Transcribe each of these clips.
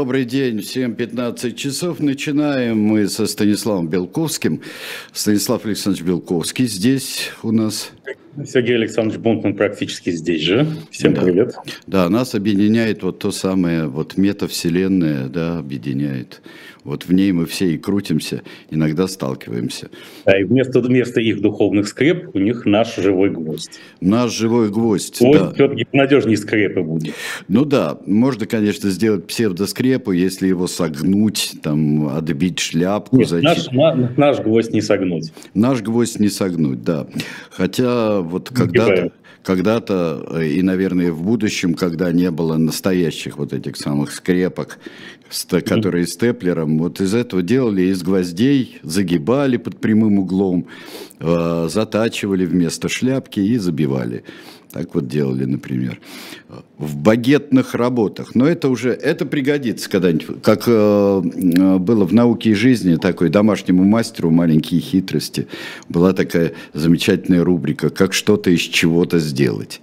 Добрый день, всем 15 часов. Начинаем мы со Станиславом Белковским. Станислав Александрович Белковский здесь у нас. Сергей Александрович Бунтман практически здесь же. Всем да. привет. Да, нас объединяет вот то самое, вот метавселенная, да, объединяет. Вот в ней мы все и крутимся, иногда сталкиваемся. Да, и вместо, вместо их духовных скреп у них наш живой гвоздь. Наш живой гвоздь, гвоздь да. все-таки надежнее скрепы будет. Ну да, можно, конечно, сделать псевдоскрепу, если его согнуть, там, отбить шляпку. Нет, наш, на, наш гвоздь не согнуть. Наш гвоздь не согнуть, да. Хотя вот когда-то когда-то э, и, наверное, в будущем, когда не было настоящих вот этих самых скрепок, которые степлером, вот из этого делали из гвоздей, загибали под прямым углом, э, затачивали вместо шляпки и забивали. Так вот делали, например, в багетных работах. Но это уже, это пригодится когда-нибудь. Как э, было в науке и жизни, такой домашнему мастеру маленькие хитрости. Была такая замечательная рубрика, как что-то из чего-то сделать.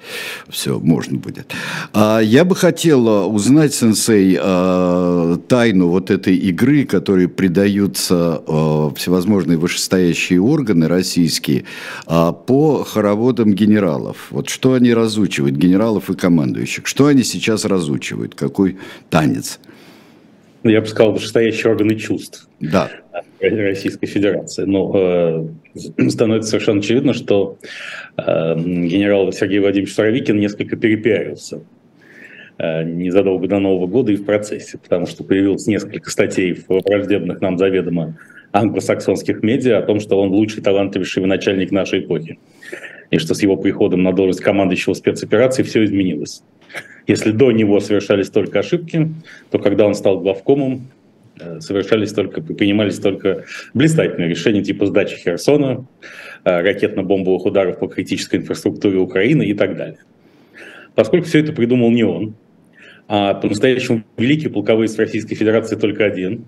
Все, можно будет. А я бы хотел узнать, сенсей, э, тайну вот этой игры, которой придаются э, всевозможные вышестоящие органы российские э, по хороводам генералов. Вот что они разучивают, генералов и командующих? Что они сейчас разучивают? Какой танец? Ну, я бы сказал, вышестоящие органы чувств да. Российской Федерации. Но э, становится совершенно очевидно, что э, генерал Сергей Владимирович Суровикин несколько перепиарился э, незадолго до Нового года и в процессе, потому что появилось несколько статей в враждебных нам заведомо англосаксонских медиа о том, что он лучший талантливейший начальник нашей эпохи и что с его приходом на должность командующего спецоперации все изменилось. Если до него совершались только ошибки, то когда он стал главкомом, э, совершались только, принимались только блистательные решения типа сдачи Херсона, э, ракетно-бомбовых ударов по критической инфраструктуре Украины и так далее. Поскольку все это придумал не он, а по-настоящему великий полководец Российской Федерации только один,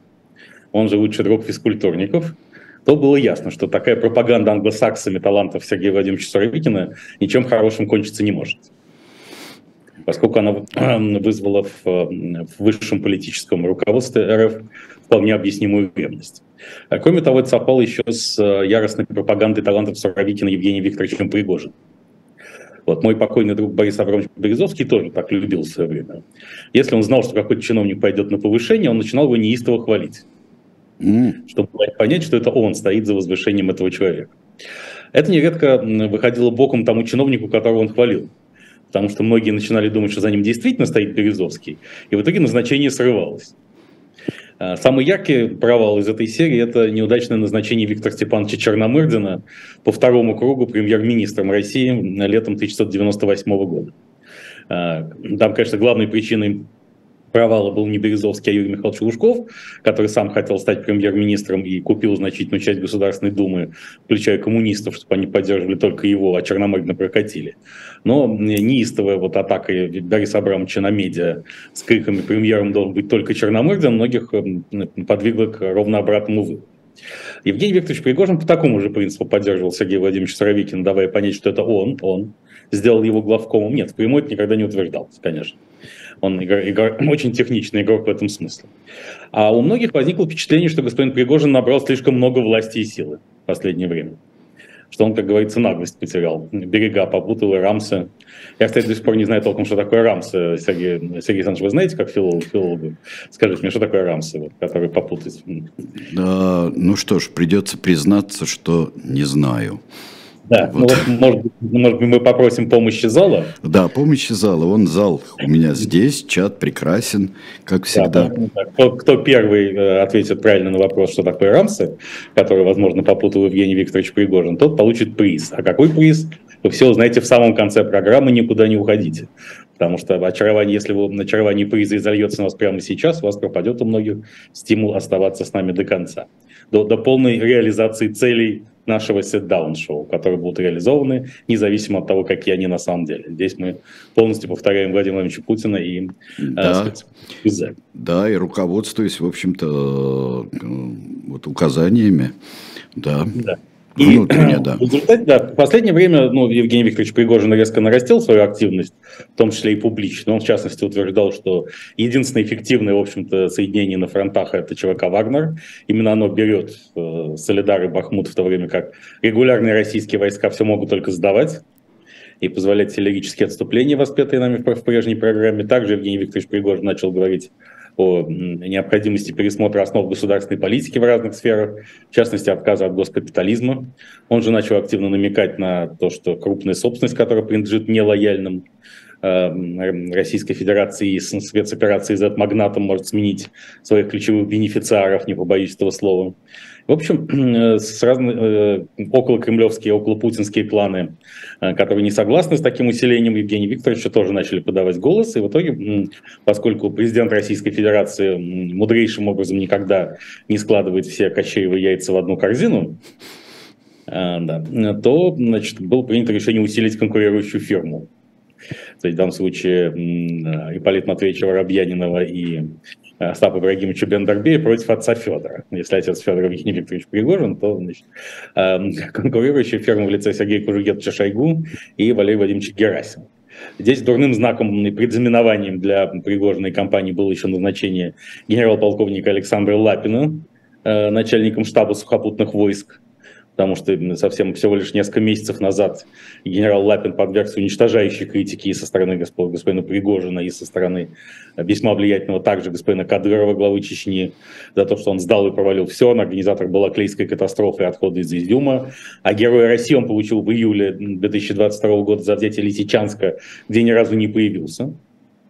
он же лучший друг физкультурников – то было ясно, что такая пропаганда англосаксами талантов Сергея Владимировича Суровикина ничем хорошим кончиться не может. Поскольку она вызвала в, в высшем политическом руководстве РФ вполне объяснимую ревность. А кроме того, это совпало еще с э, яростной пропагандой талантов Суровикина Евгением Викторовичем Пригожиным. Вот мой покойный друг Борис Абрамович Березовский тоже так любил в свое время. Если он знал, что какой-то чиновник пойдет на повышение, он начинал его неистово хвалить mm. чтобы понять, что это он стоит за возвышением этого человека. Это нередко выходило боком тому чиновнику, которого он хвалил. Потому что многие начинали думать, что за ним действительно стоит Березовский. И в итоге назначение срывалось. А, самый яркий провал из этой серии – это неудачное назначение Виктора Степановича Черномырдина по второму кругу премьер-министром России летом 1998 года. А, там, конечно, главной причиной провала был не Березовский, а Юрий Михайлович Лужков, который сам хотел стать премьер-министром и купил значительную часть Государственной Думы, включая коммунистов, чтобы они поддерживали только его, а Черномырдина прокатили. Но неистовая вот атака Бориса Абрамовича на медиа с криками «премьером должен быть только Черномырдин» многих подвигла к ровно обратному выводу. Евгений Викторович Пригожин по такому же принципу поддерживал Сергея Владимировича Суровикина, давая понять, что это он, он сделал его главкомом. Нет, впрямую это никогда не утверждалось, конечно. Он игр, игр, очень техничный игрок в этом смысле. А у многих возникло впечатление, что господин Пригожин набрал слишком много власти и силы в последнее время. Что он, как говорится, наглость потерял. Берега попутал рамсы. Я, кстати, до сих пор не знаю толком, что такое рамсы. Сергей, Сергей Александрович, вы знаете, как филолог, филологу? Скажите мне, что такое рамсы, вот, которые попутать? Да, ну что ж, придется признаться, что не знаю. Да, вот. ну вот, может, может быть, мы попросим помощи зала? Да, помощи зала. Он зал у меня здесь, чат прекрасен, как всегда. Да, кто, кто первый э, ответит правильно на вопрос, что такое рамсы, который, возможно, попутал Евгений Викторович Пригожин, тот получит приз. А какой приз? Вы все узнаете в самом конце программы, никуда не уходите. Потому что очарование, если вы на очарование приза изольется на вас прямо сейчас, у вас пропадет у многих стимул оставаться с нами до конца. До, до полной реализации целей нашего сет-даун-шоу, которые будут реализованы независимо от того, какие они на самом деле. Здесь мы полностью повторяем Владимира Владимировича Путина и э, да. э, Да, и руководствуясь, в общем-то, э, вот указаниями. Да. да. И Внутренне, да. в результате, да, в последнее время ну, Евгений Викторович Пригожин резко нарастил свою активность, в том числе и публично. Он, в частности, утверждал, что единственное эффективное, в общем-то, соединение на фронтах – это ЧВК «Вагнер». Именно оно берет э, Солидар и Бахмут, в то время как регулярные российские войска все могут только сдавать и позволять артиллерические отступления, воспетые нами в прежней программе. Также Евгений Викторович Пригожин начал говорить о необходимости пересмотра основ государственной политики в разных сферах, в частности, отказа от госкапитализма. Он же начал активно намекать на то, что крупная собственность, которая принадлежит нелояльным э, Российской Федерации и спецоперации Z-магнатом может сменить своих ключевых бенефициаров, не побоюсь этого слова. В общем, э, с разные, э, около кремлевские, около путинские планы, э, которые не согласны с таким усилением Евгения Викторовича, тоже начали подавать голос. И в итоге, поскольку президент Российской Федерации мудрейшим образом никогда не складывает все кощеевые яйца в одну корзину, да, то значит, было принято решение усилить конкурирующую фирму. То есть в данном случае Ипполит Матвеевича Воробьянинова и Остапа Ибрагимовича Бендербея против отца Федора. Если отец Федора Евгений Викторович Пригожин, то значит, э, конкурирующая ферма в лице Сергея Кужугетовича Шойгу и Валерия Владимировича Герасимова. Здесь дурным знаком и предзнаменованием для Пригожиной кампании было еще назначение генерал-полковника Александра Лапина э, начальником штаба сухопутных войск потому что совсем всего лишь несколько месяцев назад генерал Лапин подвергся уничтожающей критике и со стороны господина, Пригожина, и со стороны весьма влиятельного также господина Кадырова, главы Чечни, за то, что он сдал и провалил все. Он организатор балаклейской катастрофы и отхода из Изюма. А Героя России он получил в июле 2022 года за взятие Лисичанска, где ни разу не появился.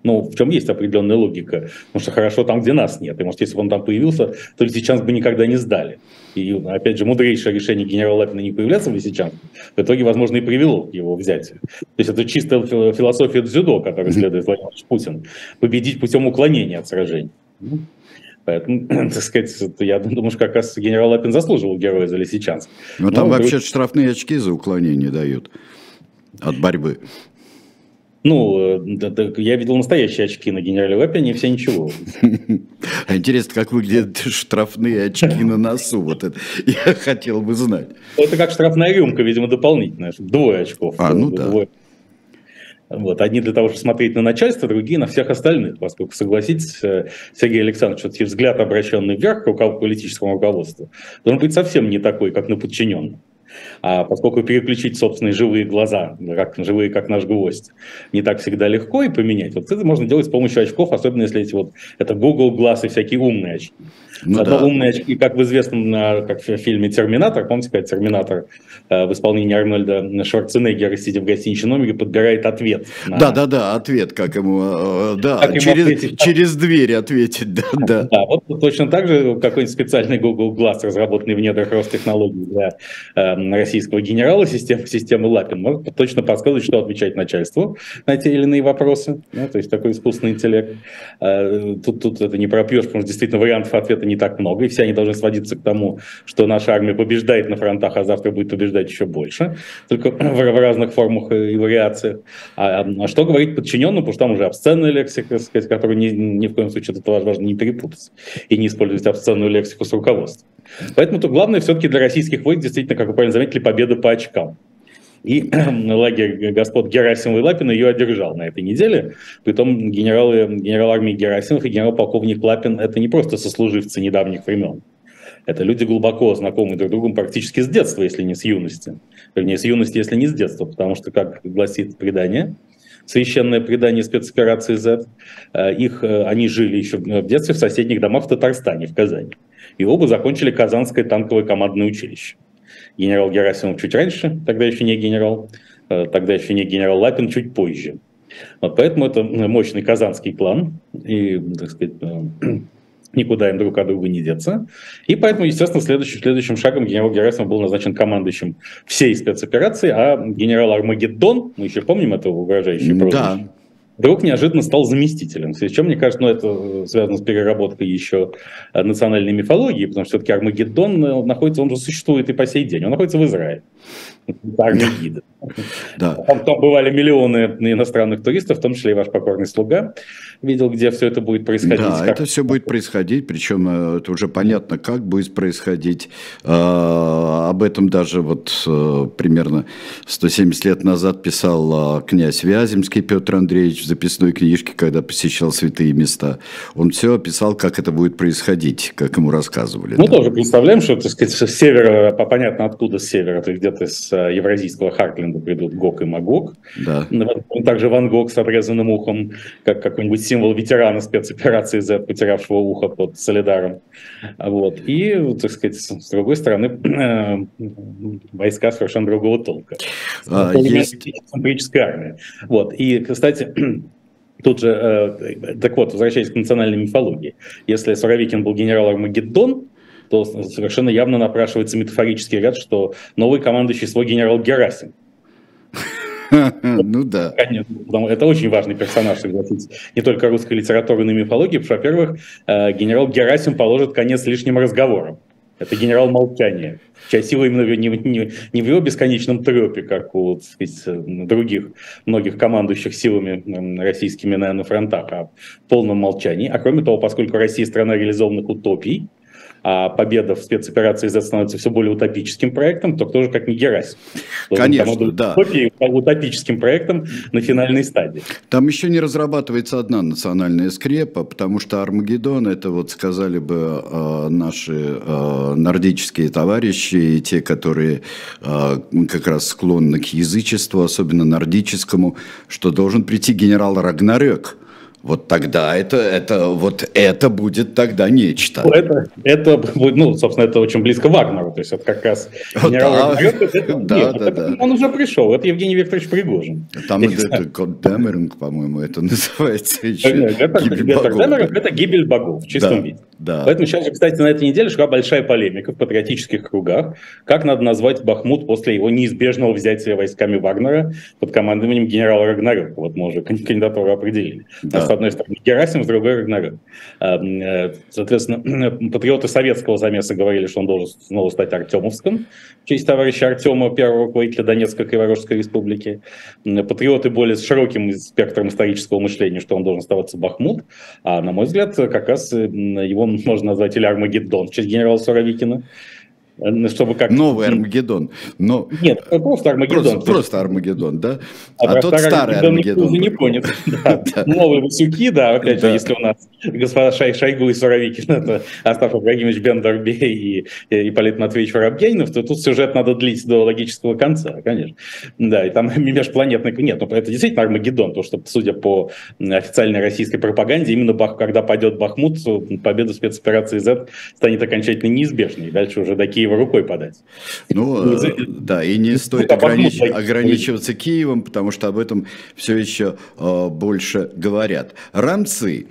Ну, в чем есть определенная логика. Потому что хорошо там, где нас нет. И, может, если бы он там появился, то Лисичанск бы никогда не сдали. И, опять же, мудрейшее решение генерала Лапина не появляться в Лисичанске в итоге, возможно, и привело к его взятию. То есть это чистая философия дзюдо, которой следует Владимир Путин. Победить путем уклонения от сражений. Ну, поэтому, так сказать, я думаю, что как раз генерал Лапин заслуживал героя за Лисичанск. Но, Но там вообще друг... штрафные очки за уклонение дают от борьбы. Ну, э, я видел настоящие очки на генерале Лапине, и все ничего. Интересно, как выглядят штрафные очки на носу? Вот это я хотел бы знать. Это как штрафная рюмка, видимо, дополнительная. Двое очков. А, ну да. Вот. Одни для того, чтобы смотреть на начальство, другие на всех остальных. Поскольку, согласитесь, э, Сергей Александрович, все-таки взгляд, обращенный вверх к политическому руководству, должен быть совсем не такой, как на подчиненном. А поскольку переключить собственные живые глаза, как, живые как наш гвоздь, не так всегда легко и поменять, вот это можно делать с помощью очков, особенно если эти вот, это Google Glass и всякие умные очки. Ну, да. умные очки, как в известном как в фильме «Терминатор», помните, как «Терминатор» э, в исполнении Арнольда Шварценеггера, сидя в гостиничном номере, подбирает ответ. На... Да, да, да, ответ, как ему, э, да, как через, ему ответить, через дверь ответить, да, да. Да, вот точно так же какой-нибудь специальный Google Glass, разработанный в недрах Ростехнологий для э, российского генерала системы, системы Лапин, может точно подсказывать, что отвечать начальству на те или иные вопросы. Ну, то есть такой искусственный интеллект. Э, тут, тут это не пропьешь, потому что действительно вариантов ответа не так много, и все они должны сводиться к тому, что наша армия побеждает на фронтах, а завтра будет побеждать еще больше, только в, разных формах и вариациях. А, а что говорить подчиненным, потому что там уже обсценная лексика, сказать, которую ни, ни в коем случае это важно не перепутать и не использовать обсценную лексику с руководством. Поэтому тут главное все-таки для российских войск действительно, как вы правильно заметили, победа по очкам. И лагерь господ Герасимова и Лапина ее одержал на этой неделе. Притом генералы, генерал армии Герасимов и генерал-полковник Лапин – это не просто сослуживцы недавних времен. Это люди глубоко знакомы друг с другом практически с детства, если не с юности. Вернее, с юности, если не с детства, потому что, как гласит предание, священное предание спецоперации Z, э, их, э, они жили еще в детстве в соседних домах в Татарстане, в Казани. И оба закончили Казанское танковое командное училище генерал Герасимов чуть раньше, тогда еще не генерал, э, тогда еще не генерал Лапин чуть позже. Вот поэтому это мощный казанский план, и, так сказать, э, никуда им друг от друга не деться. И поэтому, естественно, следующим, следующим шагом генерал Герасимов был назначен командующим всей спецоперации, а генерал Армагеддон, мы еще помним это угрожающее прозвище, да вдруг неожиданно стал заместителем. С чем, мне кажется, ну, это связано с переработкой еще национальной мифологии, потому что все-таки Армагеддон э, находится, он же существует и по сей день, он находится в Израиле. Армагеддон. Да. Там, там бывали миллионы иностранных туристов, в том числе и ваш покорный слуга. Видел, где все это будет происходить. Да, как... это все будет происходить, причем э, это уже понятно, как будет происходить. А, об этом даже вот э, примерно 170 лет назад писал а, князь Вяземский Петр Андреевич в записной книжке, когда посещал святые места. Он все описал, как это будет происходить, как ему рассказывали. Мы да. тоже представляем, что, так сказать, с севера, понятно откуда с севера, то есть где-то с э, евразийского Харкленда придут Гог и Магог. Да. Также Ван Гог с отрезанным ухом, как какой-нибудь символ ветерана спецоперации Z, потерявшего ухо под Солидаром. Вот. И, так сказать, с другой стороны, э, войска совершенно другого толка. А, есть... армия. Вот. И, кстати, Тут же, э, так вот, возвращаясь к национальной мифологии, если Суровикин был генерал Армагеддон, то совершенно явно напрашивается метафорический ряд, что новый командующий свой генерал Герасим. Ну да. Это очень важный персонаж, согласитесь. Не только русской литературы, но и мифологии, во-первых, э, генерал Герасим положит конец лишним разговорам. Это генерал молчания. Часть силы именно не, не, не в его бесконечном трепе, как у сказать, других многих командующих силами российскими на фронтах, а в полном молчании. А кроме того, поскольку Россия страна реализованных утопий, а победа в спецоперации Z становится все более утопическим проектом, то кто же как не Герасим? Конечно, да. Утопии, утопическим проектом на финальной стадии. Там еще не разрабатывается одна национальная скрепа, потому что Армагеддон, это вот сказали бы э, наши э, нордические товарищи, те, которые э, как раз склонны к язычеству, особенно нордическому, что должен прийти генерал Рагнарёк, вот тогда это, это, вот это будет тогда нечто. Ну, это, это, ну, собственно, это очень близко Вагнеру, то есть это как раз генерал да, Вагнер, это, да, нет, да, это, да. он уже пришел, это Евгений Викторович Пригожин. Там это, это Демеринг, по-моему, это называется еще. Нет, это, гибель это, богов. Демеринг, это гибель богов в чистом да, виде. Да. Поэтому сейчас же, кстати, на этой неделе шла большая полемика в патриотических кругах, как надо назвать Бахмут после его неизбежного взятия войсками Вагнера под командованием генерала Рагнарёка. Вот мы уже кандидатуру определили. Да с одной стороны Герасим, с другой Рагнарёк. Э, соответственно, патриоты советского замеса говорили, что он должен снова стать Артемовским, в честь товарища Артема, первого руководителя Донецкой Криворожской республики. Патриоты более с широким спектром исторического мышления, что он должен оставаться Бахмут. А, на мой взгляд, как раз его можно назвать или Армагеддон честь генерала Суровикина. Э, чтобы как... Новый Армагеддон. Но... Нет, просто Армагеддон. Просто, просто Армагеддон, да? А, а тот старый Армагеддон. Армагеддон не понят. Новые Васюки, да, опять же, если у нас господа Шай, Шойгу и Суровикин, это Остап Ибрагимович Бендербей и Ипполит Матвеевич Воробьянинов, то тут сюжет надо длить до логического конца, конечно. Да, и там межпланетный... Нет, ну это действительно Армагеддон, то что, судя по официальной российской пропаганде, именно когда пойдет Бахмут, победа спецоперации Z станет окончательно неизбежной. Дальше уже до Киева рукой подать. Ну, э, да, и не стоит огранич... ограничиваться Киевом, потому что об этом все еще э, больше говорят. Рамцы,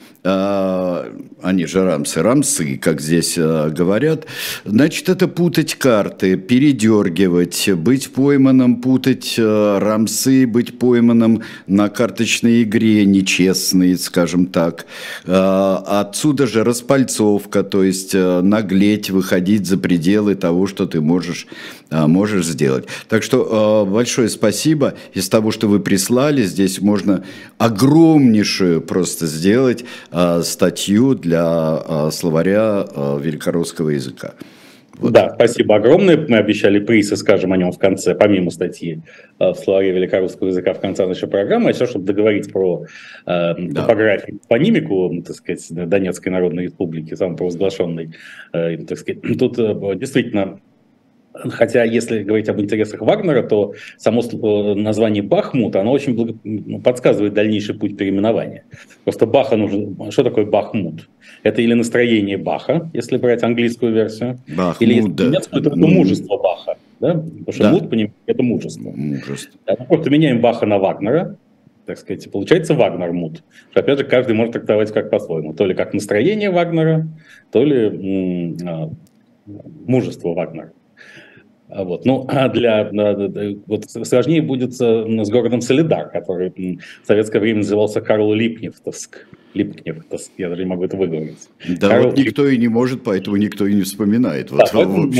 они же рамсы, рамсы, как здесь э, говорят, значит, это путать карты, передергивать, быть пойманным, путать э, рамсы, быть пойманным на карточной игре, нечестной, скажем так. Отсюда же распальцовка, то есть наглеть, выходить за пределы того, что ты можешь, а, можешь сделать. Так что а, большое спасибо. Из того, что вы прислали, здесь можно огромнейшую просто сделать а, статью для словаря великорусского языка. Вот. Да, спасибо огромное. Мы обещали приз и скажем о нем в конце, помимо статьи в словаре великорусского языка в конце нашей программы. А еще, чтобы договорить про э, да. топографию, понимику, так сказать, Донецкой Народной Республики, самопровозглашенной, э, так сказать, тут э, действительно Хотя, если говорить об интересах Вагнера, то само название Бахмут, оно очень благо... Ну, подсказывает дальнейший путь переименования. Просто Баха нужен... Что такое Бахмут? Это или настроение Баха, если брать английскую версию, Бахмут, или если да. немецкую, то это мужество Баха. Да? Потому что да. мут, понимаете, это мужество. мужество. Да, просто меняем Баха на Вагнера, так сказать, получается Вагнер мут. Что, опять же, каждый может трактовать как по-своему. То ли как настроение Вагнера, то ли м- м- мужество Вагнера. А вот. Ну, а для, вот сложнее будет с городом Солидар, который в советское время назывался Карл Липневтовск. Липневтовск, я даже не могу это выговорить. Да, Карл... вот никто и не может, поэтому никто и не вспоминает. Да, вот,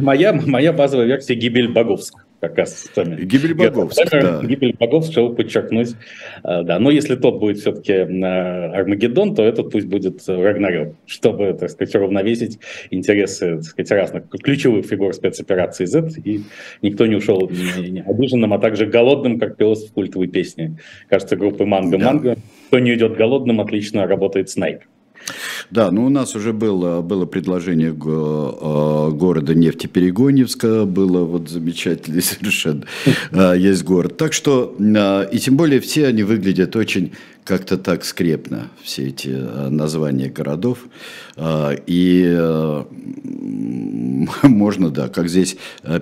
моя, моя базовая версия гибель Боговск как раз сами. Гибель богов. Да. Гибель богов, чтобы подчеркнуть. Да, но если тот будет все-таки Армагеддон, то этот пусть будет Рагнарёк, чтобы, так сказать, уравновесить интересы, так сказать, разных ключевых фигур спецоперации Z, и никто не ушел обиженным, а также голодным, как пелось в культовой песне. Кажется, группы Манго Манго. Кто не идет голодным, отлично работает снайпер. Да, ну у нас уже было, было предложение э, города Нефтеперегоневска, было вот замечательно совершенно, э, есть город. Так что, э, и тем более все они выглядят очень как-то так скрепно, все эти названия городов. И можно, да, как здесь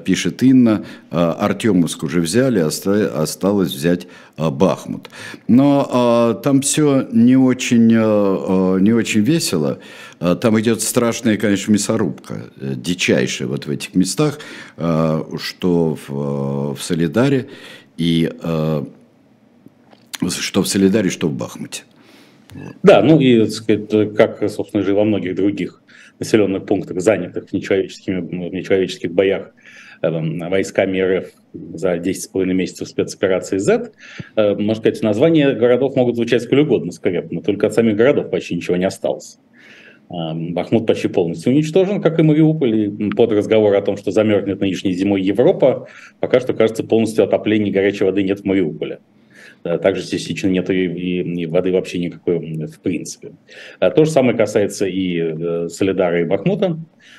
пишет Инна, Артемовск уже взяли, осталось взять Бахмут. Но там все не очень, не очень весело. Там идет страшная, конечно, мясорубка, дичайшая вот в этих местах, что в, в Солидаре и что в Солидаре, что в Бахмуте. Да, ну и, так сказать, как, собственно же, во многих других населенных пунктах, занятых в, нечеловеческими, в нечеловеческих боях э, войсками РФ за 10,5 месяцев спецоперации Z, э, можно сказать, названия городов могут звучать сколь угодно скрепно, только от самих городов почти ничего не осталось. Э, Бахмут почти полностью уничтожен, как и Мариуполь, и под разговор о том, что замерзнет нынешней зимой Европа, пока что, кажется, полностью отопления горячей воды нет в Мариуполе. Также частично нет и, и, и воды вообще никакой в принципе. А то же самое касается и э, Солидара, и Бахмута,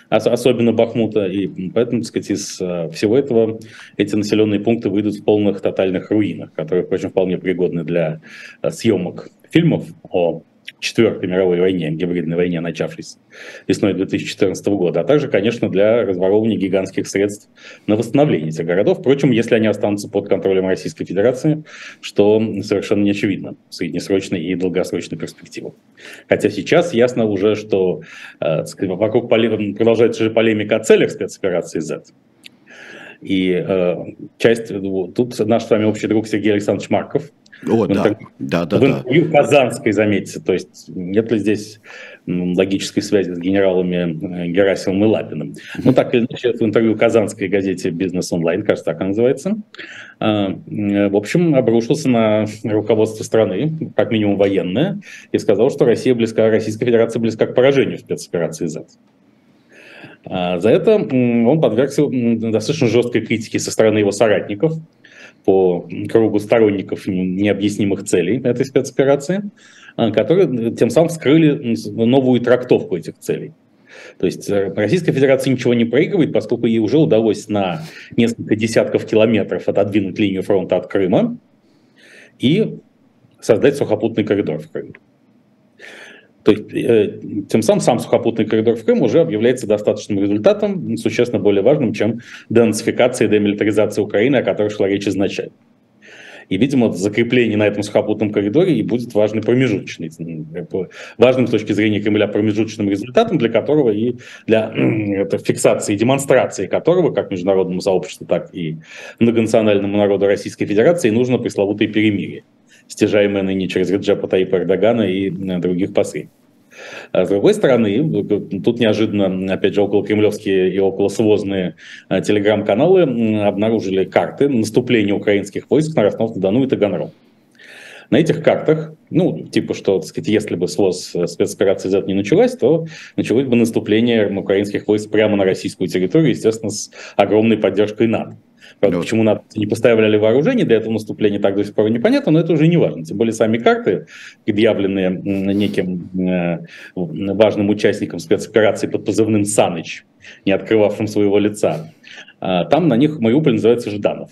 особенно Бахмута. И поэтому, так сказать, из э, всего этого эти населенные пункты выйдут в полных тотальных руинах, которые, впрочем, вполне пригодны для э, съемок фильмов о Четвертой мировой войне, гибридной войне, начавшейся весной 2014 года, а также, конечно, для разворовывания гигантских средств на восстановление этих городов. Впрочем, если они останутся под контролем Российской Федерации, что совершенно не очевидно в среднесрочной и долгосрочной перспективе. Хотя сейчас ясно уже, что э, вокруг поле... продолжается же полемика о целях спецоперации Z. И э, часть, тут наш с вами общий друг Сергей Александрович Марков – о, да. Так, да, да, в интервью да. Казанской, заметьте, то есть нет ли здесь логической связи с генералами э, Герасимом и Лапиным. Ну, так или иначе, в интервью Казанской газете «Бизнес онлайн», кажется, так она называется, а, э, в общем, обрушился на руководство страны, как минимум военное, и сказал, что Россия близка, Российская Федерация близка к поражению в спецоперации. А, за это он подвергся достаточно жесткой критике со стороны его соратников – по кругу сторонников необъяснимых целей этой спецоперации, а, которые тем самым вскрыли новую трактовку этих целей. То есть э, Российская Федерация ничего не проигрывает, поскольку ей уже удалось на несколько десятков километров отодвинуть линию фронта от Крыма и создать сухопутный коридор в Крым. То есть, э, тем самым сам сухопутный коридор в Крым уже объявляется достаточным результатом, существенно более важным, чем денацификация и демилитаризация Украины, о которой шла речь изначально. И, видимо, закрепление на этом сухопутном коридоре и будет важный промежуточный, важным с точки зрения Кремля промежуточным результатом, для которого и для это, фиксации, демонстрации которого, как международному сообществу, так и многонациональному народу Российской Федерации, нужно пресловутое перемирие стяжаемые ныне через Реджепа Таипа Эрдогана и э, других посредников. А с другой стороны, тут неожиданно, опять же, около кремлевские и около свозные э, телеграм-каналы обнаружили карты наступления украинских войск на Ростов-на-Дону и Таганрог. На этих картах, ну, типа, что, так сказать, если бы своз э, спецоперации Z не началась, то началось бы наступление украинских войск прямо на российскую территорию, естественно, с огромной поддержкой НАТО. Правда, вот. почему НАТО не поставляли вооружение для этого наступления, так до сих пор непонятно, но это уже не важно. Тем более сами карты, предъявленные неким э, важным участником спецоперации под позывным «Саныч», не открывавшим своего лица, э, там на них Мариуполь называется Жданов.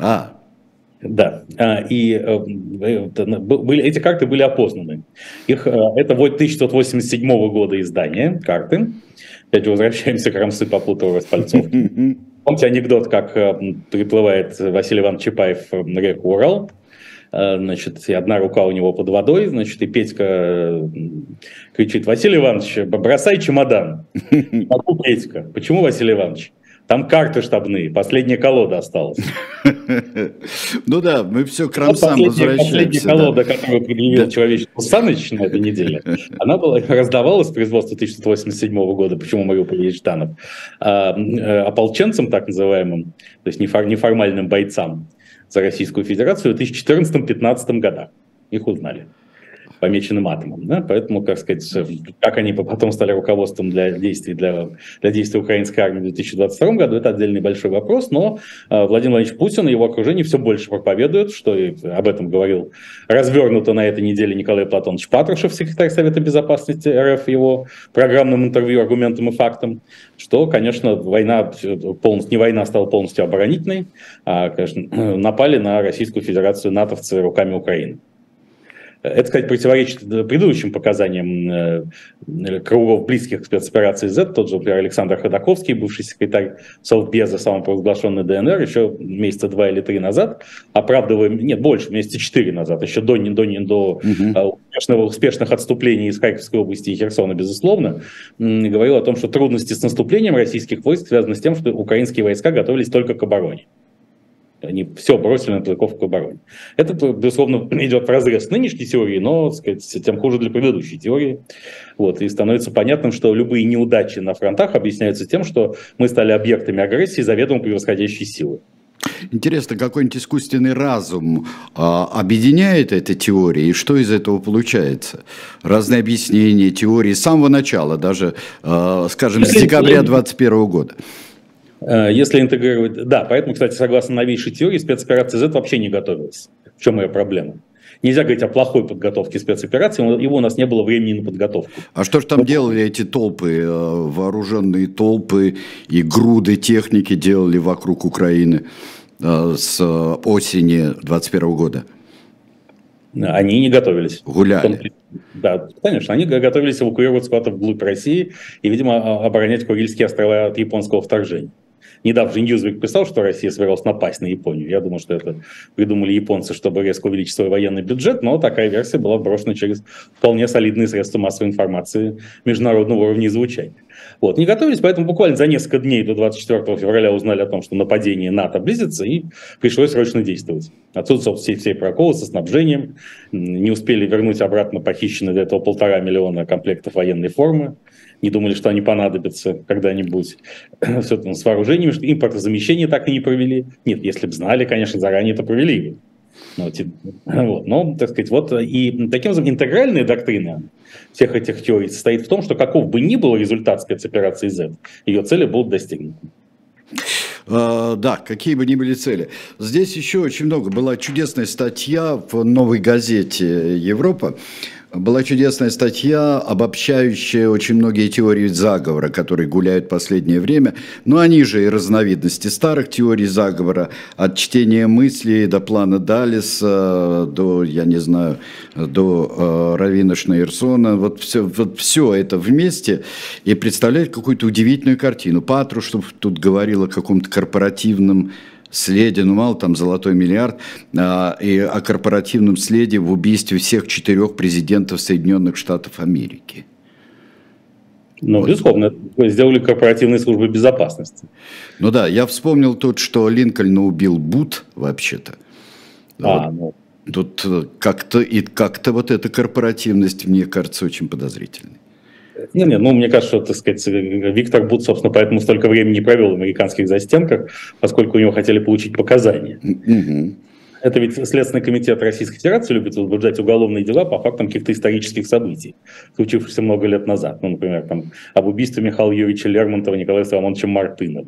А, да, а, и э, были, эти карты были опознаны. Их, э, это вот 1987 года издания карты. Опять возвращаемся к Рамсы Попутова Распальцовки. Помните анекдот, как э, приплывает Василий Иванович Чапаев на реку Урал, значит, и одна рука у него под водой, значит, и Петька кричит, Василий Иванович, бросай чемодан. Могу, Петька. Почему, Василий Иванович? Там карты штабные, последняя колода осталась. Ну да, мы все к рамсам возвращаемся. Последняя колода, которую предъявил человечеству Саныч на этой неделе, она была раздавалась производства 1987 года, почему Мариуполь есть Жданов, а, э, ополченцам так называемым, то есть неформальным бойцам за Российскую Федерацию в 2014-2015 годах. Их узнали помеченным атомом. Да? Поэтому, как сказать, как они потом стали руководством для действий, для, для действий украинской армии в 2022 году, это отдельный большой вопрос, но э, Владимир Владимирович Путин и его окружение все больше проповедуют, что и об этом говорил развернуто на этой неделе Николай Платонович Патрушев, секретарь Совета Безопасности РФ, его программном интервью «Аргументам и фактам», что, конечно, война полностью, не война стала полностью оборонительной, а, конечно, напали на Российскую Федерацию натовцы руками Украины. Это, кстати, противоречит предыдущим показаниям э, кругов близких к спецоперации Z. Тот же, например, Александр Ходаковский, бывший секретарь Совбеза, самопровозглашенный ДНР, еще месяца два или три назад, оправдывая, нет, больше, месяца четыре назад, еще до, до, до угу. успешного, успешных отступлений из Харьковской области и Херсона, безусловно, говорил о том, что трудности с наступлением российских войск связаны с тем, что украинские войска готовились только к обороне. Они все бросили на к обороне. Это, безусловно, идет в разрез с нынешней теорией, но, сказать, тем хуже для предыдущей теории. Вот, и становится понятным, что любые неудачи на фронтах объясняются тем, что мы стали объектами агрессии заведомо превосходящей силы. Интересно, какой-нибудь искусственный разум а, объединяет эти теории, и что из этого получается? Разные объяснения, теории с самого начала, даже, а, скажем, с декабря 2021 года. Э, если интегрировать... Да, поэтому, кстати, согласно новейшей теории, спецоперация Z вообще не готовилась. В чем ее проблема? Нельзя говорить о плохой подготовке спецоперации, его у нас не было времени на подготовку. А что же там делали эти толпы, э, вооруженные толпы и груды техники делали вокруг Украины э, с осени 21 года? Они не готовились. Гуляли. Да, конечно, они готовились эвакуироваться куда-то вглубь России и, видимо, оборонять Курильские острова от японского вторжения. Недавно же Ньюзвик писал, что Россия собиралась напасть на Японию. Я думаю, что это придумали японцы, чтобы резко увеличить свой военный бюджет, но такая версия была брошена через вполне солидные средства массовой информации международного уровня и звучания. Вот. Не готовились, поэтому буквально за несколько дней до 24 февраля узнали о том, что нападение НАТО близится, и пришлось срочно действовать. Отсюда, все, все проколы со снабжением, не успели вернуть обратно похищенные до этого полтора миллиона комплектов военной формы, не думали, что они понадобятся когда-нибудь. Все там с вооружениями, что импортозамещение так и не провели. Нет, если бы знали, конечно, заранее это провели бы. Ну, вот, но, так сказать, вот и таким образом интегральная доктрина всех этих теорий состоит в том, что каков бы ни был результат спецоперации Z, ее цели будут достигнуты. Uh, да, какие бы ни были цели. Здесь еще очень много. Была чудесная статья в новой газете «Европа», была чудесная статья, обобщающая очень многие теории заговора, которые гуляют в последнее время. Но они же и разновидности старых теорий заговора, от чтения мыслей до плана Далиса, до, я не знаю, до э, Равина Шнейрсона. Вот все, вот все это вместе и представляет какую-то удивительную картину. Патрушев тут говорил о каком-то корпоративном следе, ну мало там золотой миллиард, а, и о корпоративном следе в убийстве всех четырех президентов Соединенных Штатов Америки. Ну, вот. безусловно, сделали корпоративные службы безопасности. Ну да, я вспомнил тут, что Линкольна убил Бут, вообще-то. А, вот. ну. Тут э, как-то и как-то вот эта корпоративность, мне кажется, очень подозрительной. Не, не, ну, мне кажется, что, так сказать, Виктор Бут, собственно, поэтому столько времени провел в американских застенках, поскольку у него хотели получить показания. Mm-hmm. Это ведь Следственный комитет Российской Федерации любит возбуждать уголовные дела по фактам каких-то исторических событий, случившихся много лет назад. Ну, например, там, об убийстве Михаила Юрьевича Лермонтова Николая Соломоновича Мартынова.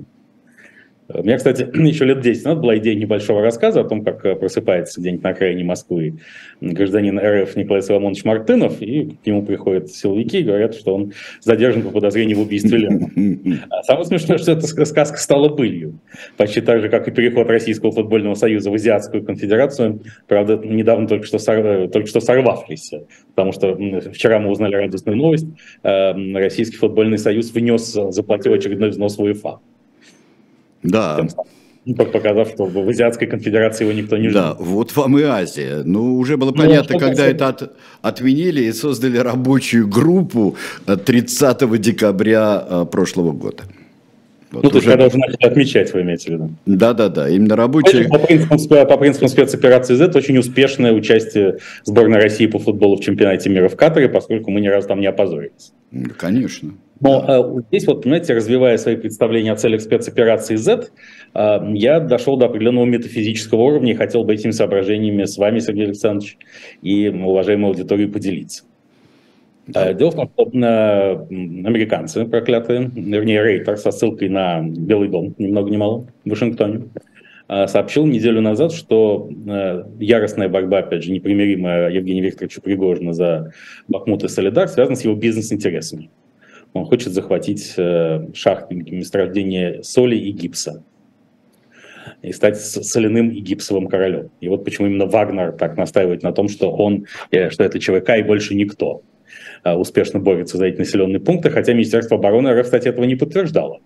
У меня, кстати, еще лет 10 назад была идея небольшого рассказа о том, как э, просыпается где-нибудь на окраине Москвы гражданин РФ Николай Соломонович Мартынов, и к нему приходят силовики и говорят, что он задержан по подозрению в убийстве Лермонтова. А самое смешное, что эта сказка стала былью. Почти так же, как и переход Российского футбольного союза в Азиатскую конфедерацию, правда, недавно только что, сор... только что сорвавшийся. Потому что вчера мы узнали радостную новость. Э, Российский футбольный союз внес, заплатил очередной взнос в УЕФА. Да. Показав, что в Азиатской конфедерации его никто не ждет. Да, вот вам и Азия. Ну, уже было ну, понятно, ну, когда это от, отменили и создали рабочую группу 30 декабря а, прошлого года. Вот ну, то есть, уже... когда уже начали отмечать, вы имеете в виду? Да-да-да, именно рабочие... По принципам, по принципам спецоперации Z очень успешное участие сборной России по футболу в чемпионате мира в Катаре, поскольку мы ни разу там не опозорились. Конечно. Но да. э, здесь вот, понимаете, развивая свои представления о целях спецоперации Z, э, я дошел до определенного метафизического уровня и хотел бы этими соображениями с вами, Сергей Александрович, и уважаемой аудиторией поделиться. Да. Э, дело в том, что э, американцы проклятые, вернее, Рейтер со ссылкой на Белый дом, ни много ни мало, в Вашингтоне, э, сообщил неделю назад, что яростная борьба, опять же, непримиримая Евгения Викторовича Пригожина за Бахмут и Солидар связана с его бизнес-интересами. Он хочет захватить шахты месторождения соли и гипса и стать соляным и гипсовым королем. И вот почему именно Вагнер так настаивает на том, что он, что это ЧВК и больше никто. Э, успешно борется за эти населенные пункты, хотя Министерство обороны РФ, кстати, этого не подтверждало.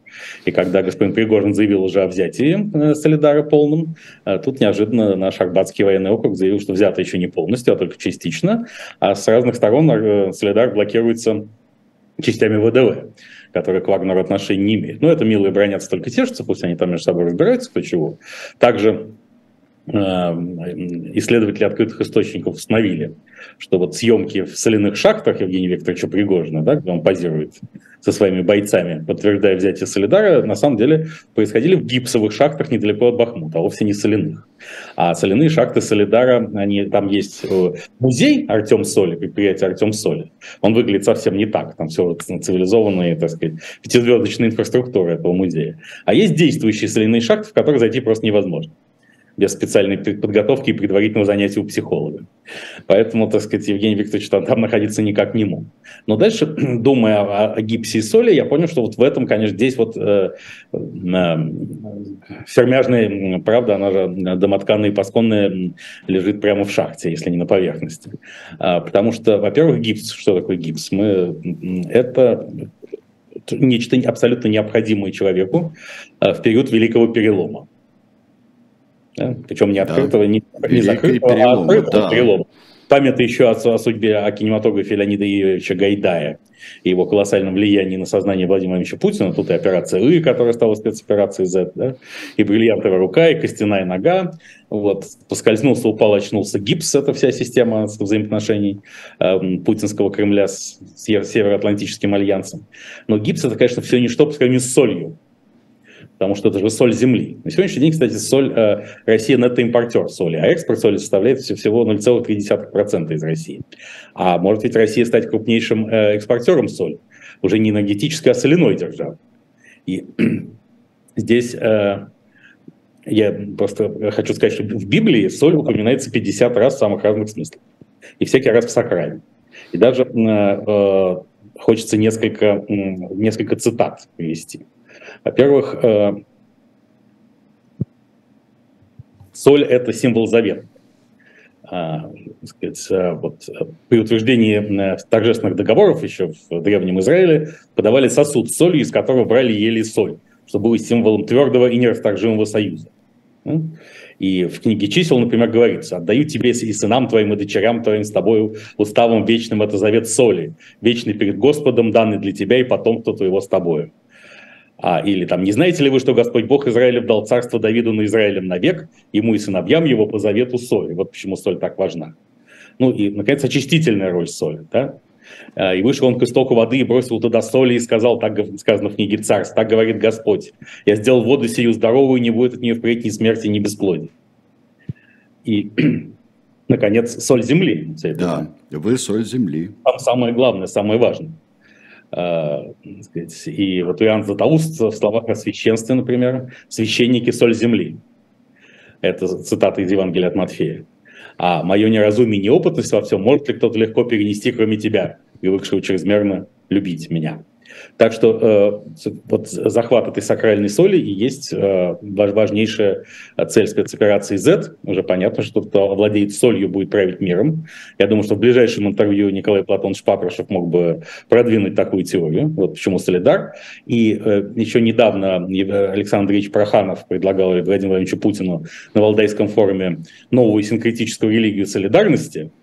И когда господин Пригожин заявил уже о взятии э, Солидара полном, э, тут неожиданно наш Арбатский военный округ заявил, что взято еще не полностью, а только частично, а с разных сторон Солидар блокируется частями ВДВ которые к Вагнеру отношения не имеют. Но это милые бронятся только тешатся, пусть они там между собой разбираются, кто чего. Также исследователи открытых источников установили, что вот съемки в соляных шахтах Евгения Викторовича Пригожина, да, где он позирует со своими бойцами, подтверждая взятие Солидара, на самом деле происходили в гипсовых шахтах недалеко от Бахмута, а вовсе не соляных. А соляные шахты Солидара, они, там есть э, музей Артем Соли, предприятие Артем Соли. Он выглядит совсем не так, там все цивилизованная, так сказать, пятизвездочная инфраструктура этого музея. А есть действующие соляные шахты, в которые зайти просто невозможно без специальной подготовки и предварительного занятия у психолога. Поэтому, так сказать, Евгений Викторович там, там находиться никак не мог. Но дальше, думая о, о гипсе и соли, я понял, что вот в этом, конечно, здесь вот э, э, сермяжная правда, она же домотканная и пасконная лежит прямо в шахте, если не на поверхности. А, потому что, во-первых, гипс, что такое гипс? Мы, это нечто абсолютно необходимое человеку э, в период Великого Перелома да? причем не открытого, да. не, не закрытого, а перелома, а открытого да. перелома. Память еще о, о судьбе о кинематографе Леонида Ильича Гайдая и его колоссальном влиянии на сознание Владимира Ильича Путина. Тут и операция «И», которая стала спецоперацией «З», да? и бриллиантовая рука, и костяная нога. Вот. Поскользнулся, упал, очнулся гипс, это вся система взаимоотношений э, путинского Кремля с, с Североатлантическим альянсом. Но гипс это, конечно, все ничто по сравнению с солью потому что это же соль земли. На сегодняшний день, кстати, соль, э, Россия импортер соли, а экспорт соли составляет всего 0,3% из России. А может ведь Россия стать крупнейшим э, экспортером соли, уже не энергетической, а соляной державой. И здесь э, я просто хочу сказать, что в Библии соль упоминается 50 раз в самых разных смыслах. И всякий раз в сакрале. И даже э, э, хочется несколько, несколько цитат привести. Во-первых, э, соль – это символ завета. А, сказать, э, вот, при утверждении э, торжественных договоров еще в Древнем Израиле подавали сосуд с солью, из которого брали ели соль, что было символом твердого и нерасторжимого союза. И в книге чисел, например, говорится, «Отдаю тебе и сынам твоим, и дочерям твоим с тобою уставом вечным это завет соли, вечный перед Господом, данный для тебя и потомство твоего с тобою». А, или там, не знаете ли вы, что Господь Бог Израилев дал царство Давиду на Израилем навек, ему и сыновьям его по завету соли. Вот почему соль так важна. Ну и, наконец, очистительная роль соли. Да? А, и вышел он к истоку воды и бросил туда соли и сказал, так сказано в книге Царств, так говорит Господь, я сделал воду сию здоровую, не будет от нее впредь ни смерти, ни бесплодия. И, наконец, соль земли. Да, вы соль земли. Там самое главное, самое важное. Э, и вот Иоанн Златоуст в словах о священстве, например, «священники – соль земли». Это цитата из Евангелия от Матфея. А мое неразумие и неопытность во всем может ли кто-то легко перенести, кроме тебя, привыкшего чрезмерно любить меня? Так что э, вот захват этой сакральной соли и есть э, важнейшая цель спецоперации Z. Уже понятно, что кто владеет солью, будет править миром. Я думаю, что в ближайшем интервью Николай Платонович Папрашев мог бы продвинуть такую теорию. Вот почему солидар. И э, еще недавно Александр Андреевич Проханов предлагал Владимиру Владимировичу Путину на Валдайском форуме новую синкретическую религию солидарности –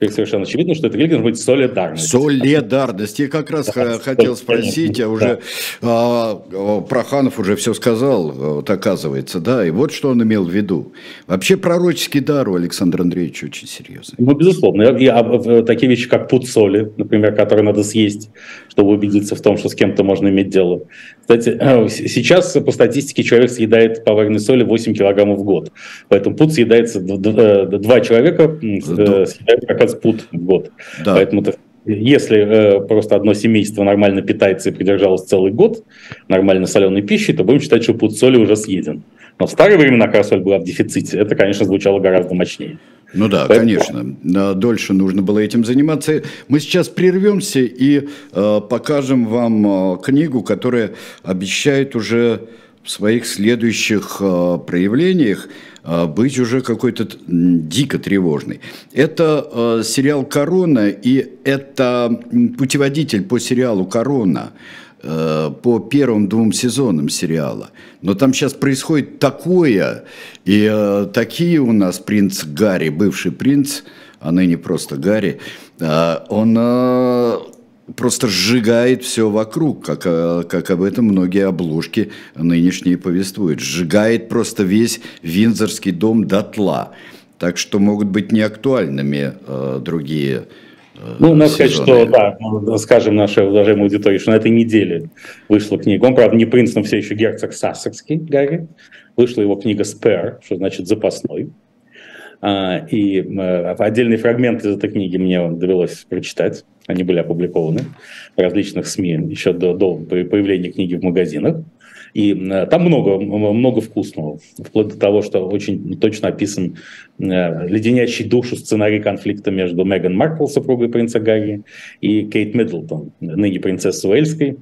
совершенно очевидно, что это должна быть солидарность. Солидарность. Я как раз да, хотел спросить, а уже да. а, Проханов уже все сказал, вот оказывается, да, и вот что он имел в виду. Вообще пророческий дар у Александра Андреевича очень серьезный. Ну, безусловно. И, а, такие вещи, как пуд соли, например, которые надо съесть, чтобы убедиться в том, что с кем-то можно иметь дело. Кстати, сейчас по статистике человек съедает поваренной соли 8 килограммов в год. Поэтому пуд съедается два человека, съедают как раз пуд в год. Да. Поэтому это если э, просто одно семейство нормально питается и продержалось целый год нормально соленой пищей, то будем считать, что пуд соли уже съеден. Но в старые времена, когда соль была в дефиците, это, конечно, звучало гораздо мощнее. Ну да, Поэтому... конечно. Дольше нужно было этим заниматься. Мы сейчас прервемся и э, покажем вам э, книгу, которая обещает уже в своих следующих э, проявлениях быть уже какой-то дико тревожный. Это э, сериал «Корона», и это путеводитель по сериалу «Корона», по первым двум сезонам сериала. Но там сейчас происходит такое, и такие у нас принц Гарри, бывший принц, а ныне просто Гарри, он просто сжигает все вокруг, как, э, как об этом многие обложки нынешние повествуют. Сжигает просто весь Винзорский дом дотла. Так что могут быть неактуальными э, другие э, ну, надо сказать, что, да, скажем нашей уважаемой аудитории, что на этой неделе вышла книга. Он, правда, не принц, но все еще герцог Сассекский, Гарри. Вышла его книга «Спэр», что значит «запасной». А, и отдельные фрагменты из этой книги мне довелось прочитать. Они были опубликованы в различных СМИ еще до, до появления книги в магазинах. И там много, много вкусного, вплоть до того, что очень точно описан леденящий душу сценарий конфликта между Меган Маркл, супругой принца Гарри, и Кейт Миддлтон, ныне принцессой Уэльской,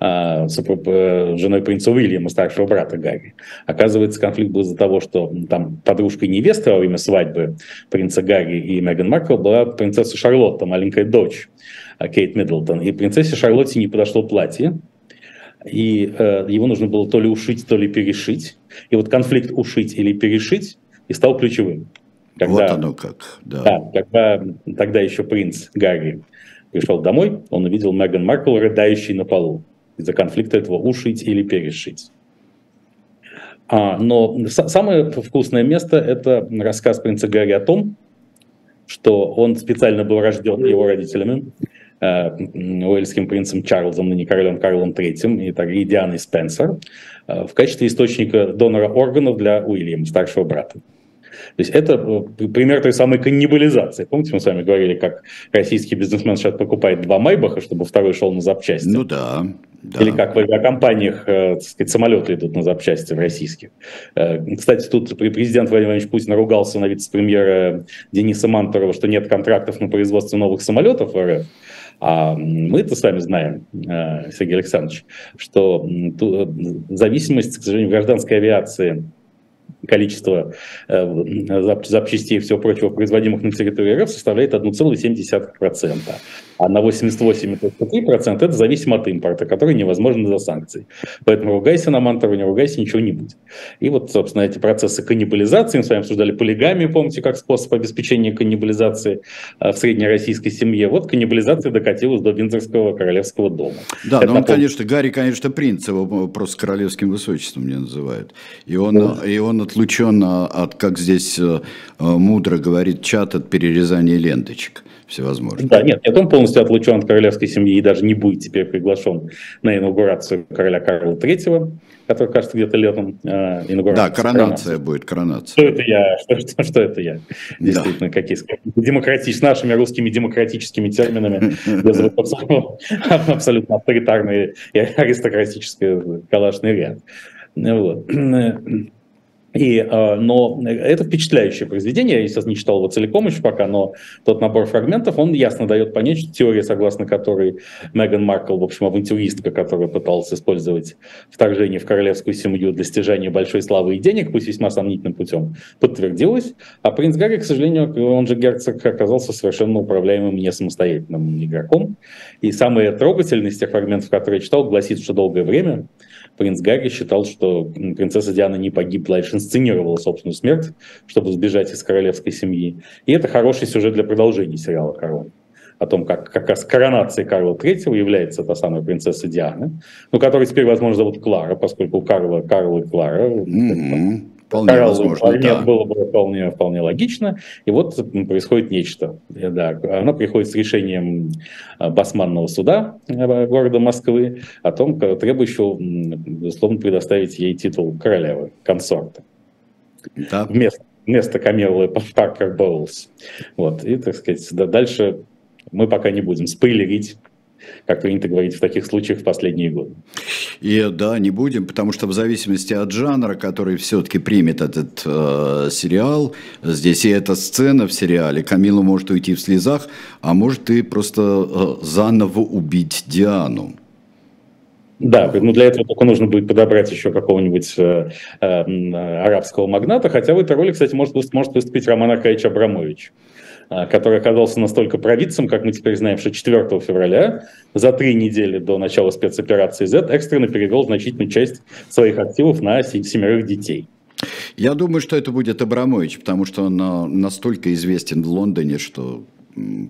а, э, женой принца Уильяма, старшего брата Гарри. Оказывается, конфликт был из-за того, что там подружка и невеста во время свадьбы принца Гарри и Меган Маркл была принцесса Шарлотта, маленькая дочь а, Кейт Миддлтон. И принцессе Шарлотте не подошло платье, и э, его нужно было то ли ушить, то ли перешить. И вот конфликт ушить или перешить и стал ключевым. Когда, вот оно как, да. да. Когда тогда еще принц Гарри пришел домой, он увидел Меган Маркл, рыдающей на полу из-за конфликта этого ушить или перешить. А, но самое вкусное место – это рассказ принца Гарри о том, что он специально был рожден его родителями, э, уэльским принцем Чарльзом, ныне королем Карлом III, и, так, и Дианой Спенсер, э, в качестве источника донора органов для Уильяма, старшего брата. То есть это э, пример той самой каннибализации. Помните, мы с вами говорили, как российский бизнесмен сейчас покупает два Майбаха, чтобы второй шел на запчасти? Ну да. Да. Или как в авиакомпаниях, э, так сказать, самолеты идут на запчасти в российских. Э, кстати, тут президент Владимир Владимирович Путин ругался на вице-премьера Дениса Мантурова, что нет контрактов на производство новых самолетов в РФ. А мы-то с вами знаем, Сергей Александрович, что зависимость, к сожалению, гражданской авиации количество э, запчастей и всего прочего, производимых на территории РФ, составляет 1,7%. А на 88,3% это зависимо от импорта, который невозможен из-за санкций. Поэтому ругайся на Мантурова, не ругайся, ничего не будет. И вот, собственно, эти процессы каннибализации, мы с вами обсуждали полигамию, помните, как способ обеспечения каннибализации э, в среднероссийской семье. Вот каннибализация докатилась до Виндзорского королевского дома. Да, это но он, конечно, Гарри, конечно, принц, его просто королевским высочеством не называют. И он, да. и он отлучен от, как здесь э, мудро говорит чат, от перерезания ленточек всевозможных. Да, нет, нет, он полностью отлучен от королевской семьи и даже не будет теперь приглашен на инаугурацию короля Карла III, который, кажется, где-то летом э, инаугурация. Да, коронация, коронация будет, коронация. Что это я? Что, что, что это я? Действительно, да. какие демократич... нашими русскими демократическими терминами абсолютно авторитарный и аристократический калашный ряд. Вот. И, э, но это впечатляющее произведение, я сейчас не читал его целиком еще пока, но тот набор фрагментов, он ясно дает понять, что теория, согласно которой Меган Маркл, в общем, авантюристка, которая пыталась использовать вторжение в королевскую семью для стяжания большой славы и денег, пусть весьма сомнительным путем, подтвердилась. А принц Гарри, к сожалению, он же герцог, оказался совершенно управляемым не самостоятельным игроком. И самое трогательное из тех фрагментов, которые я читал, гласит, что долгое время принц Гарри считал, что принцесса Диана не погибла, а лишь инсценировала собственную смерть, чтобы сбежать из королевской семьи. И это хороший сюжет для продолжения сериала «Корона» о том, как как раз коронацией Карла III является та самая принцесса Диана, ну, которую теперь, возможно, зовут Клара, поскольку у Карла Карл и Клара. Mm-hmm. Вполне Карл возможно, да. было бы вполне, вполне логично. И вот происходит нечто. Да, оно приходит с решением а, Басманного суда э, города Москвы о том, требующего, безусловно, предоставить ей титул королевы, консорта. Да. Вместо, вместо Камелы Паркер Боулс. Вот. И, так сказать, да, дальше мы пока не будем спойлерить как принято говорить в таких случаях в последние годы. И да, не будем, потому что в зависимости от жанра, который все-таки примет этот э, сериал, здесь и эта сцена в сериале, Камила может уйти в слезах, а может и просто э, заново убить Диану. Да, ну для этого только нужно будет подобрать еще какого-нибудь э, э, арабского магната, хотя в этой роли, кстати, может, может выступить Роман Аркадьевич Абрамович. Который оказался настолько провидцем, как мы теперь знаем, что 4 февраля, за три недели до начала спецоперации Z, экстренно перевел значительную часть своих активов на семерых детей. Я думаю, что это будет Абрамович, потому что он настолько известен в Лондоне, что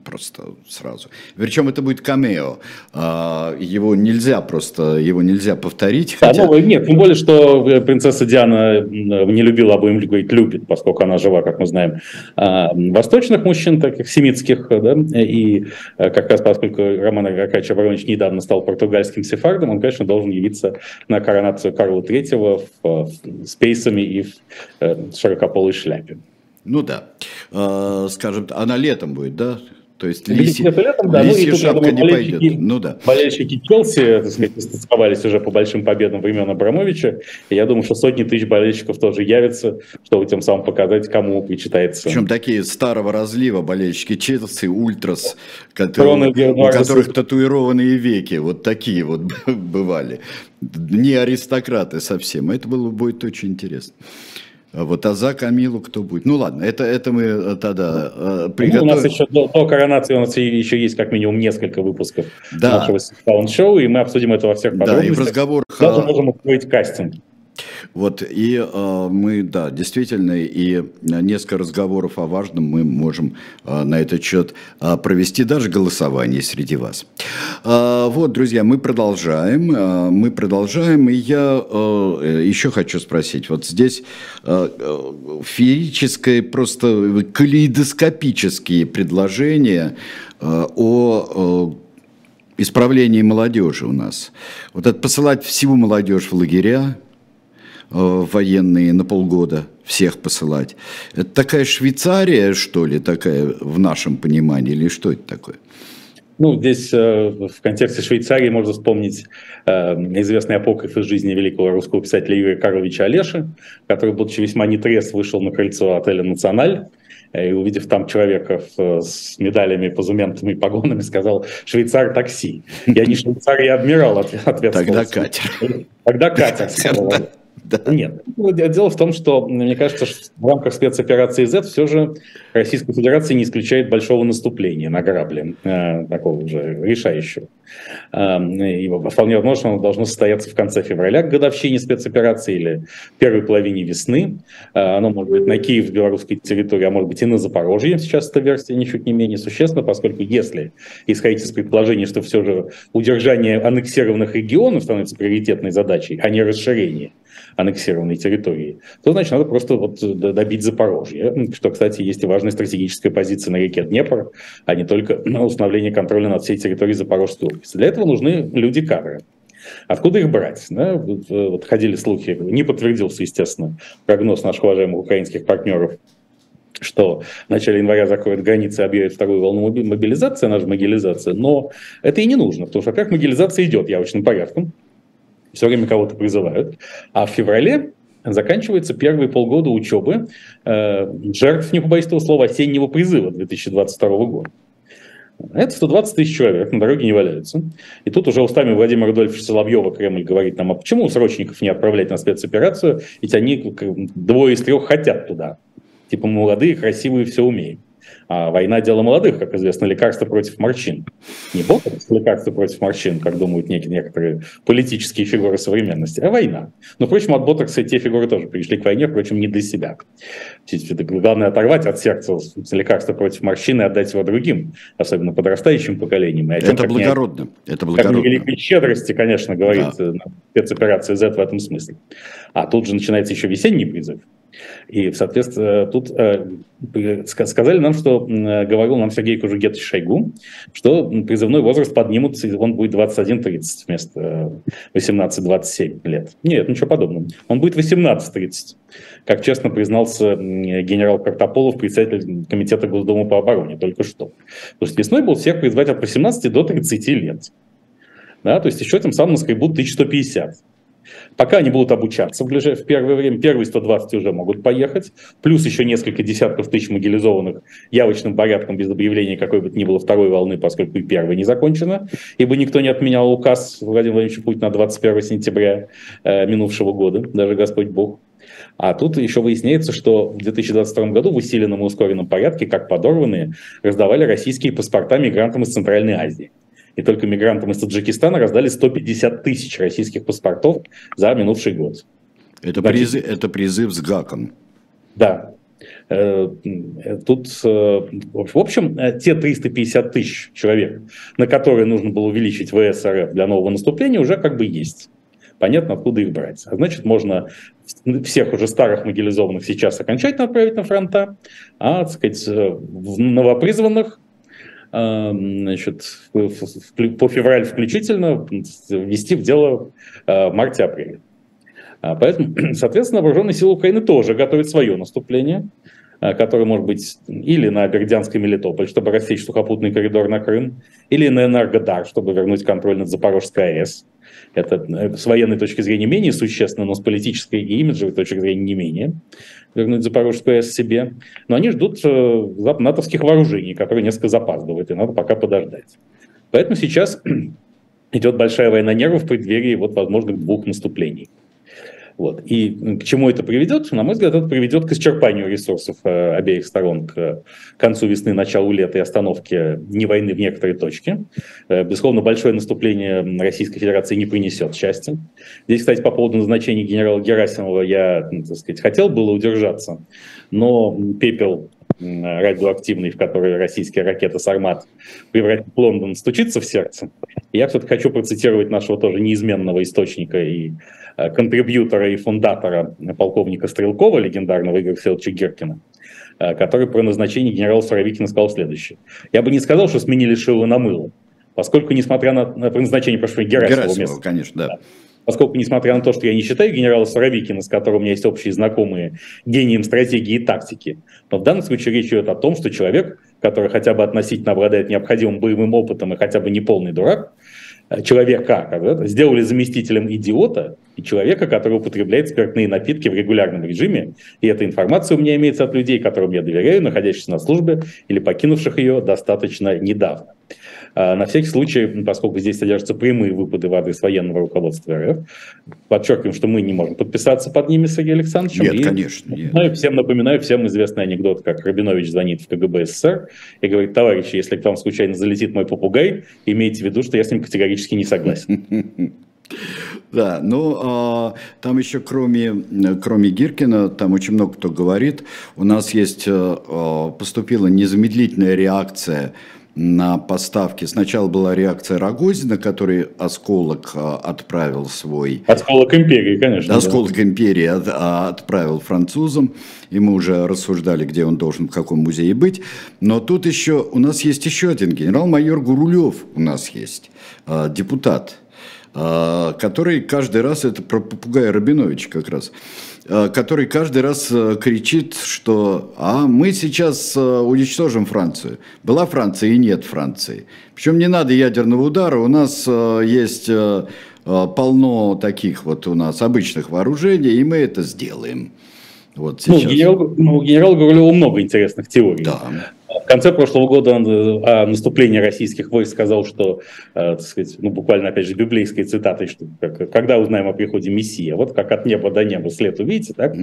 просто сразу. Причем это будет камео. А, его нельзя просто, его нельзя повторить. Хотя... Да, ну, нет, тем более, что э, принцесса Диана не любила, будем говорить, любит, поскольку она жива, как мы знаем, а, восточных мужчин, таких семитских, да, и э, как раз поскольку Роман Аркадьевич Абрамович недавно стал португальским сефардом, он, конечно, должен явиться на коронацию Карла III в, с пейсами и в э, широкополой шляпе. Ну да. Э, скажем, она летом будет, да? То есть лиси, летом, да. лисья ну, шапка думаю, не пойдет. Ну да. Болельщики Челси, так сказать, стосковались уже по большим победам времен Абрамовича. И я думаю, что сотни тысяч болельщиков тоже явятся, чтобы тем самым показать, кому причитается. Причем такие старого разлива болельщики Челси, Ультрас, которые, у которых татуированные веки, вот такие вот бывали. Не аристократы совсем. Это было будет очень интересно. А вот а за Камилу кто будет? Ну ладно, это, это мы э, тогда э, приготовим. Ну, у нас еще до, до коронации у нас еще есть как минимум несколько выпусков да. нашего саунд-шоу, и мы обсудим это во всех подробностях. Да, и в разговорах... Даже можем устроить кастинг. Вот, и э, мы, да, действительно, и несколько разговоров о важном мы можем э, на этот счет э, провести, даже голосование среди вас. Э, вот, друзья, мы продолжаем, э, мы продолжаем, и я э, еще хочу спросить, вот здесь э, феерическое, просто калейдоскопические предложения э, о... Исправлении молодежи у нас. Вот это посылать всю молодежь в лагеря, военные на полгода всех посылать. Это такая Швейцария, что ли, такая в нашем понимании, или что это такое? Ну, здесь э, в контексте Швейцарии можно вспомнить э, известный апокриф из жизни великого русского писателя Юрия Карловича Олеши, который, будучи весьма нетрезв, вышел на крыльцо отеля «Националь», и, увидев там человека с медалями, позументами, погонами, сказал «Швейцар такси». Я не швейцар, я адмирал, ответствовал. Тогда катер. Тогда катер. Да. Нет. Дело в том, что, мне кажется, что в рамках спецоперации Z все же Российская Федерация не исключает большого наступления на грабли, э, такого уже решающего. Э, и вполне возможно, оно должно состояться в конце февраля к годовщине спецоперации или первой половине весны. Э, оно может быть на Киев, белорусской территории, а может быть и на Запорожье. Сейчас эта версия ничуть не менее существенна, поскольку если исходить из предположения, что все же удержание аннексированных регионов становится приоритетной задачей, а не расширение аннексированной территории, то, значит, надо просто вот добить Запорожье, что, кстати, есть и важная стратегическая позиция на реке Днепр, а не только установление контроля над всей территорией Запорожской области. Для этого нужны люди-кадры. Откуда их брать? Да? Вот ходили слухи, не подтвердился, естественно, прогноз наших уважаемых украинских партнеров что в начале января закроют границы, объявят вторую волну мобилизации, она же мобилизация, но это и не нужно, потому что, во-первых, мобилизация идет явочным порядком, все время кого-то призывают. А в феврале заканчивается первые полгода учебы э, жертв, не побоюсь этого слова, осеннего призыва 2022 года. Это 120 тысяч человек, на дороге не валяются. И тут уже устами Владимира Рудольфовича Соловьева Кремль говорит нам, а почему срочников не отправлять на спецоперацию, ведь они двое из трех хотят туда. Типа молодые, красивые, все умеют. А война – дело молодых, как известно, лекарство против морщин. Не ботокс – лекарство против морщин, как думают некие, некоторые политические фигуры современности, а война. Но, впрочем, от ботокса те фигуры тоже пришли к войне, впрочем, не для себя. Главное оторвать от сердца лекарство против морщин и отдать его другим, особенно подрастающим поколениям. И чем, это благородно. Не, это благородно. Как великой щедрости, конечно, говорит да. спецоперация Z в этом смысле. А тут же начинается еще весенний призыв. И, соответственно, тут э, сказали нам, что э, говорил нам Сергей Кужугетович Шойгу, что призывной возраст поднимут, он будет 21-30 вместо 18-27 лет. Нет, ничего подобного. Он будет 18-30, как честно признался генерал Картополов, председатель комитета Госдумы по обороне, только что. Потому что весной будут всех призвать от 18 до 30 лет. Да, то есть еще тем самым наскребут 1150. Пока они будут обучаться в, ближе, в первое время, первые 120 уже могут поехать, плюс еще несколько десятков тысяч мобилизованных явочным порядком без объявления какой бы то ни было второй волны, поскольку и первая не закончена, ибо никто не отменял указ Владимира Владимировича Путина 21 сентября э, минувшего года, даже Господь Бог. А тут еще выясняется, что в 2022 году в усиленном и ускоренном порядке, как подорванные, раздавали российские паспорта мигрантам из Центральной Азии и только мигрантам из Таджикистана раздали 150 тысяч российских паспортов за минувший год. Это, призыв, это призыв с ГАКом. Да. Э, тут, э, в общем, э, те 350 тысяч человек, на которые нужно было увеличить ВСРФ для нового наступления, уже как бы есть. Понятно, откуда их брать. А значит, можно всех уже старых мобилизованных сейчас окончательно отправить на фронта, а, так сказать, новопризванных значит, по февраль включительно ввести в дело в марте-апреле. А, поэтому, соответственно, вооруженные силы Украины тоже готовят свое наступление, а, которое может быть или на Бердянск и Мелитополь, чтобы рассечь сухопутный коридор на Крым, или на Энергодар, чтобы вернуть контроль над Запорожской АЭС. Это э, с военной точки зрения менее существенно, но с политической и имиджевой точки зрения не менее вернуть Запорожскую АЭС себе. Но они ждут э, натовских вооружений, которые несколько запаздывают, и надо пока подождать. Поэтому сейчас идет большая война нервов в преддверии вот возможных двух наступлений. Вот. И к чему это приведет? На мой взгляд, это приведет к исчерпанию ресурсов э, обеих сторон к концу весны, началу лета и остановке не войны в некоторой точке. Э, безусловно, большое наступление Российской Федерации не принесет счастья. Здесь, кстати, по поводу назначения генерала Герасимова я, ну, так сказать, хотел было удержаться, но пепел радиоактивный, в который российская ракета «Сармат» превратит Лондон, стучится в сердце. Я все-таки хочу процитировать нашего тоже неизменного источника и Э, контрибьютора и фундатора полковника Стрелкова, легендарного Игоря Селча Геркина, э, который про назначение генерала Суровикина сказал следующее. Я бы не сказал, что сменили шило на мыло, поскольку, несмотря на, на назначение, прошу, Герасимова, Герасимова места, конечно, да. Поскольку, несмотря на то, что я не считаю генерала Суровикина, с которым у меня есть общие знакомые, гением стратегии и тактики, но в данном случае речь идет о том, что человек, который хотя бы относительно обладает необходимым боевым опытом и хотя бы не полный дурак, Э, человека, сделали заместителем идиота и человека, который употребляет спиртные напитки в регулярном режиме. И эта информация у меня имеется от людей, которым я доверяю, находящихся на службе или покинувших ее достаточно недавно. А, на всякий случай, поскольку здесь содержатся прямые выпады в адрес военного руководства РФ, подчеркиваем, что мы не можем подписаться под ними с Сергеем Александровичем. Нет, и конечно. Нет. Напоминаю, всем напоминаю, всем известный анекдот, как Рабинович звонит в КГБ СССР и говорит, товарищи, если к вам случайно залетит мой попугай, имейте в виду, что я с ним категорически не согласен. Да, ну а, там еще кроме, кроме Гиркина, там очень много кто говорит, у нас есть, а, поступила незамедлительная реакция на поставки. Сначала была реакция Рогозина, который осколок а, отправил свой... Осколок империи, конечно. Осколок да. империи а, отправил французам, и мы уже рассуждали, где он должен, в каком музее быть. Но тут еще, у нас есть еще один генерал-майор Гурулев у нас есть, а, депутат, который каждый раз, это про попугая Рабинович как раз, Э, который каждый раз э, кричит, что а мы сейчас э, уничтожим Францию. Была Франция и нет Франции. Причем не надо ядерного удара, у нас есть полно таких вот у нас обычных вооружений, и мы это сделаем. Вот ну, сейчас. Ну, генерал, ну, генерал Гурулеву много интересных теорий. Да. Конце прошлого года он э, о наступлении российских войск сказал, что, э, так сказать, ну, буквально, опять же, библейской цитатой, что когда узнаем о приходе Мессии, вот как от неба до неба след увидите, так,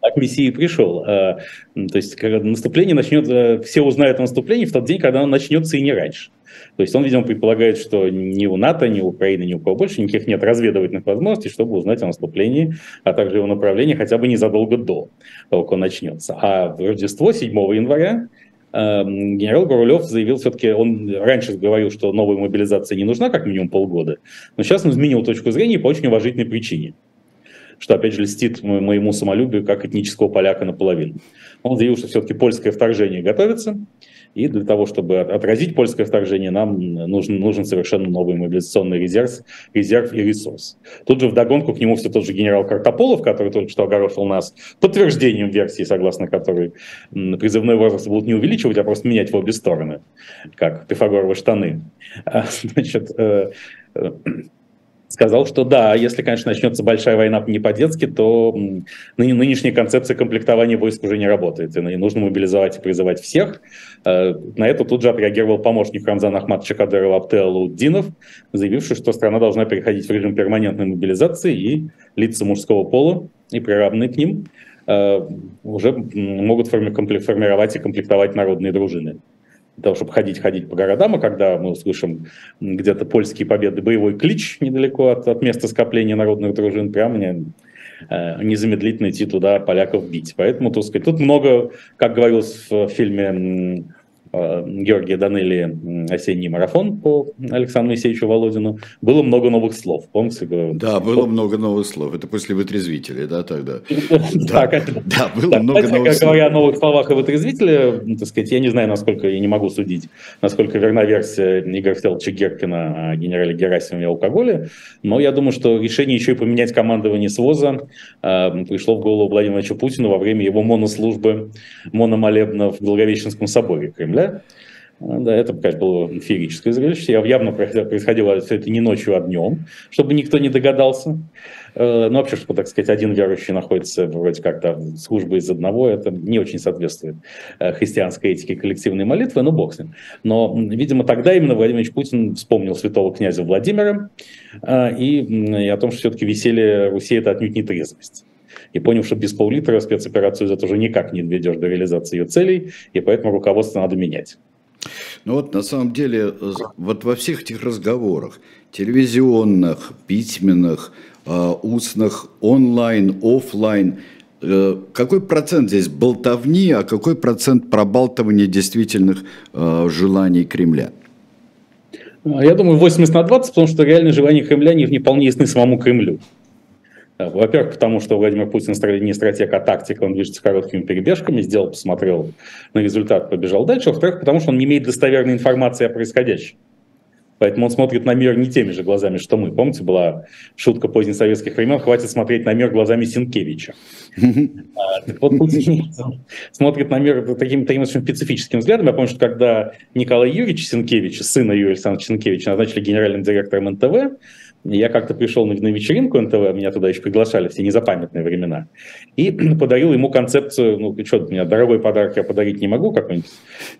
так Мессия пришел. Э, то есть наступление начнет, все узнают о наступлении в тот день, когда оно начнется и не раньше. То есть он, видимо, предполагает, что ни у НАТО, ни у Украины, ни у кого больше никаких нет разведывательных возможностей, чтобы узнать о наступлении, а также его направлении хотя бы незадолго до того, как он начнется. А в Рождество 7 января генерал Гурулев заявил все-таки, он раньше говорил, что новая мобилизация не нужна как минимум полгода, но сейчас он изменил точку зрения по очень уважительной причине что, опять же, льстит моему самолюбию как этнического поляка наполовину. Он заявил, что все-таки польское вторжение готовится, и для того, чтобы отразить польское вторжение, нам нужен, нужен совершенно новый мобилизационный резерв, резерв и ресурс. Тут же вдогонку к нему все тот же генерал Картополов, который только что огорошил нас подтверждением версии, согласно которой призывной возраст будут не увеличивать, а просто менять в обе стороны, как пифагоровы штаны. А, значит, э, э, сказал, что да, если, конечно, начнется большая война не по-детски, то нынешняя концепция комплектования войск уже не работает, и нужно мобилизовать и призывать всех. Э, на это тут же отреагировал помощник Рамзана Ахматовича Кадырова Аптел Уддинов, заявивший, что страна должна переходить в режим перманентной мобилизации, и лица мужского пола и приравненные к ним э, уже могут формировать и комплектовать народные дружины для того, чтобы ходить, ходить по городам, а когда мы услышим где-то польские победы, боевой клич недалеко от, от места скопления народных дружин, прямо не, э, незамедлительно идти туда поляков бить. Поэтому, так сказать, тут много, как говорилось в фильме Георгия Данелли «Осенний марафон» по Александру Моисеевичу Володину, было много новых слов, помните? Да, было много новых слов. Это после «Вытрезвителя», да, тогда? Да, да, было много новых слов. Говоря о новых словах и «Вытрезвителе», так сказать, я не знаю, насколько, я не могу судить, насколько верна версия Игоря Фелча Геркина о генерале Герасимове и алкоголе, но я думаю, что решение еще и поменять командование СВОЗа э, пришло в голову Владимиру Путину во время его монослужбы, мономолебна в Благовещенском соборе Кремля, да, это, конечно, было феерическое зрелище. Явно происходило все это не ночью, а днем, чтобы никто не догадался. Э, ну, вообще, что, так сказать, один верующий находится вроде как-то службы из одного, это не очень соответствует э, христианской этике коллективной молитвы, но бог с ним. Но, видимо, тогда именно Владимир Ильич Путин вспомнил святого князя Владимира э, и, и о том, что все-таки веселье Руси – это отнюдь не трезвость и понял, что без пол-литра спецоперацию за уже никак не доведешь до реализации ее целей, и поэтому руководство надо менять. Ну вот на самом деле, вот во всех этих разговорах, телевизионных, письменных, э, устных, онлайн, офлайн, э, какой процент здесь болтовни, а какой процент пробалтывания действительных э, желаний Кремля? Я думаю, 80 на 20, потому что реальные желания Кремля не вполне ясны самому Кремлю. Во-первых, потому что Владимир Путин не стратег, а тактик, он движется короткими перебежками, сделал, посмотрел на результат, побежал дальше. Во-вторых, потому что он не имеет достоверной информации о происходящем. Поэтому он смотрит на мир не теми же глазами, что мы. Помните, была шутка позднесоветских времен, хватит смотреть на мир глазами Синкевича. А, вот Путин смотрит на мир таким, таким очень специфическим взглядом. Я помню, что когда Николай Юрьевич Синкевич, сына Юрия Александровича Синкевича, назначили генеральным директором НТВ, я как-то пришел на, вечеринку НТВ, меня туда еще приглашали, все незапамятные времена, и подарил ему концепцию, ну, что, меня дорогой подарок я подарить не могу, какой-нибудь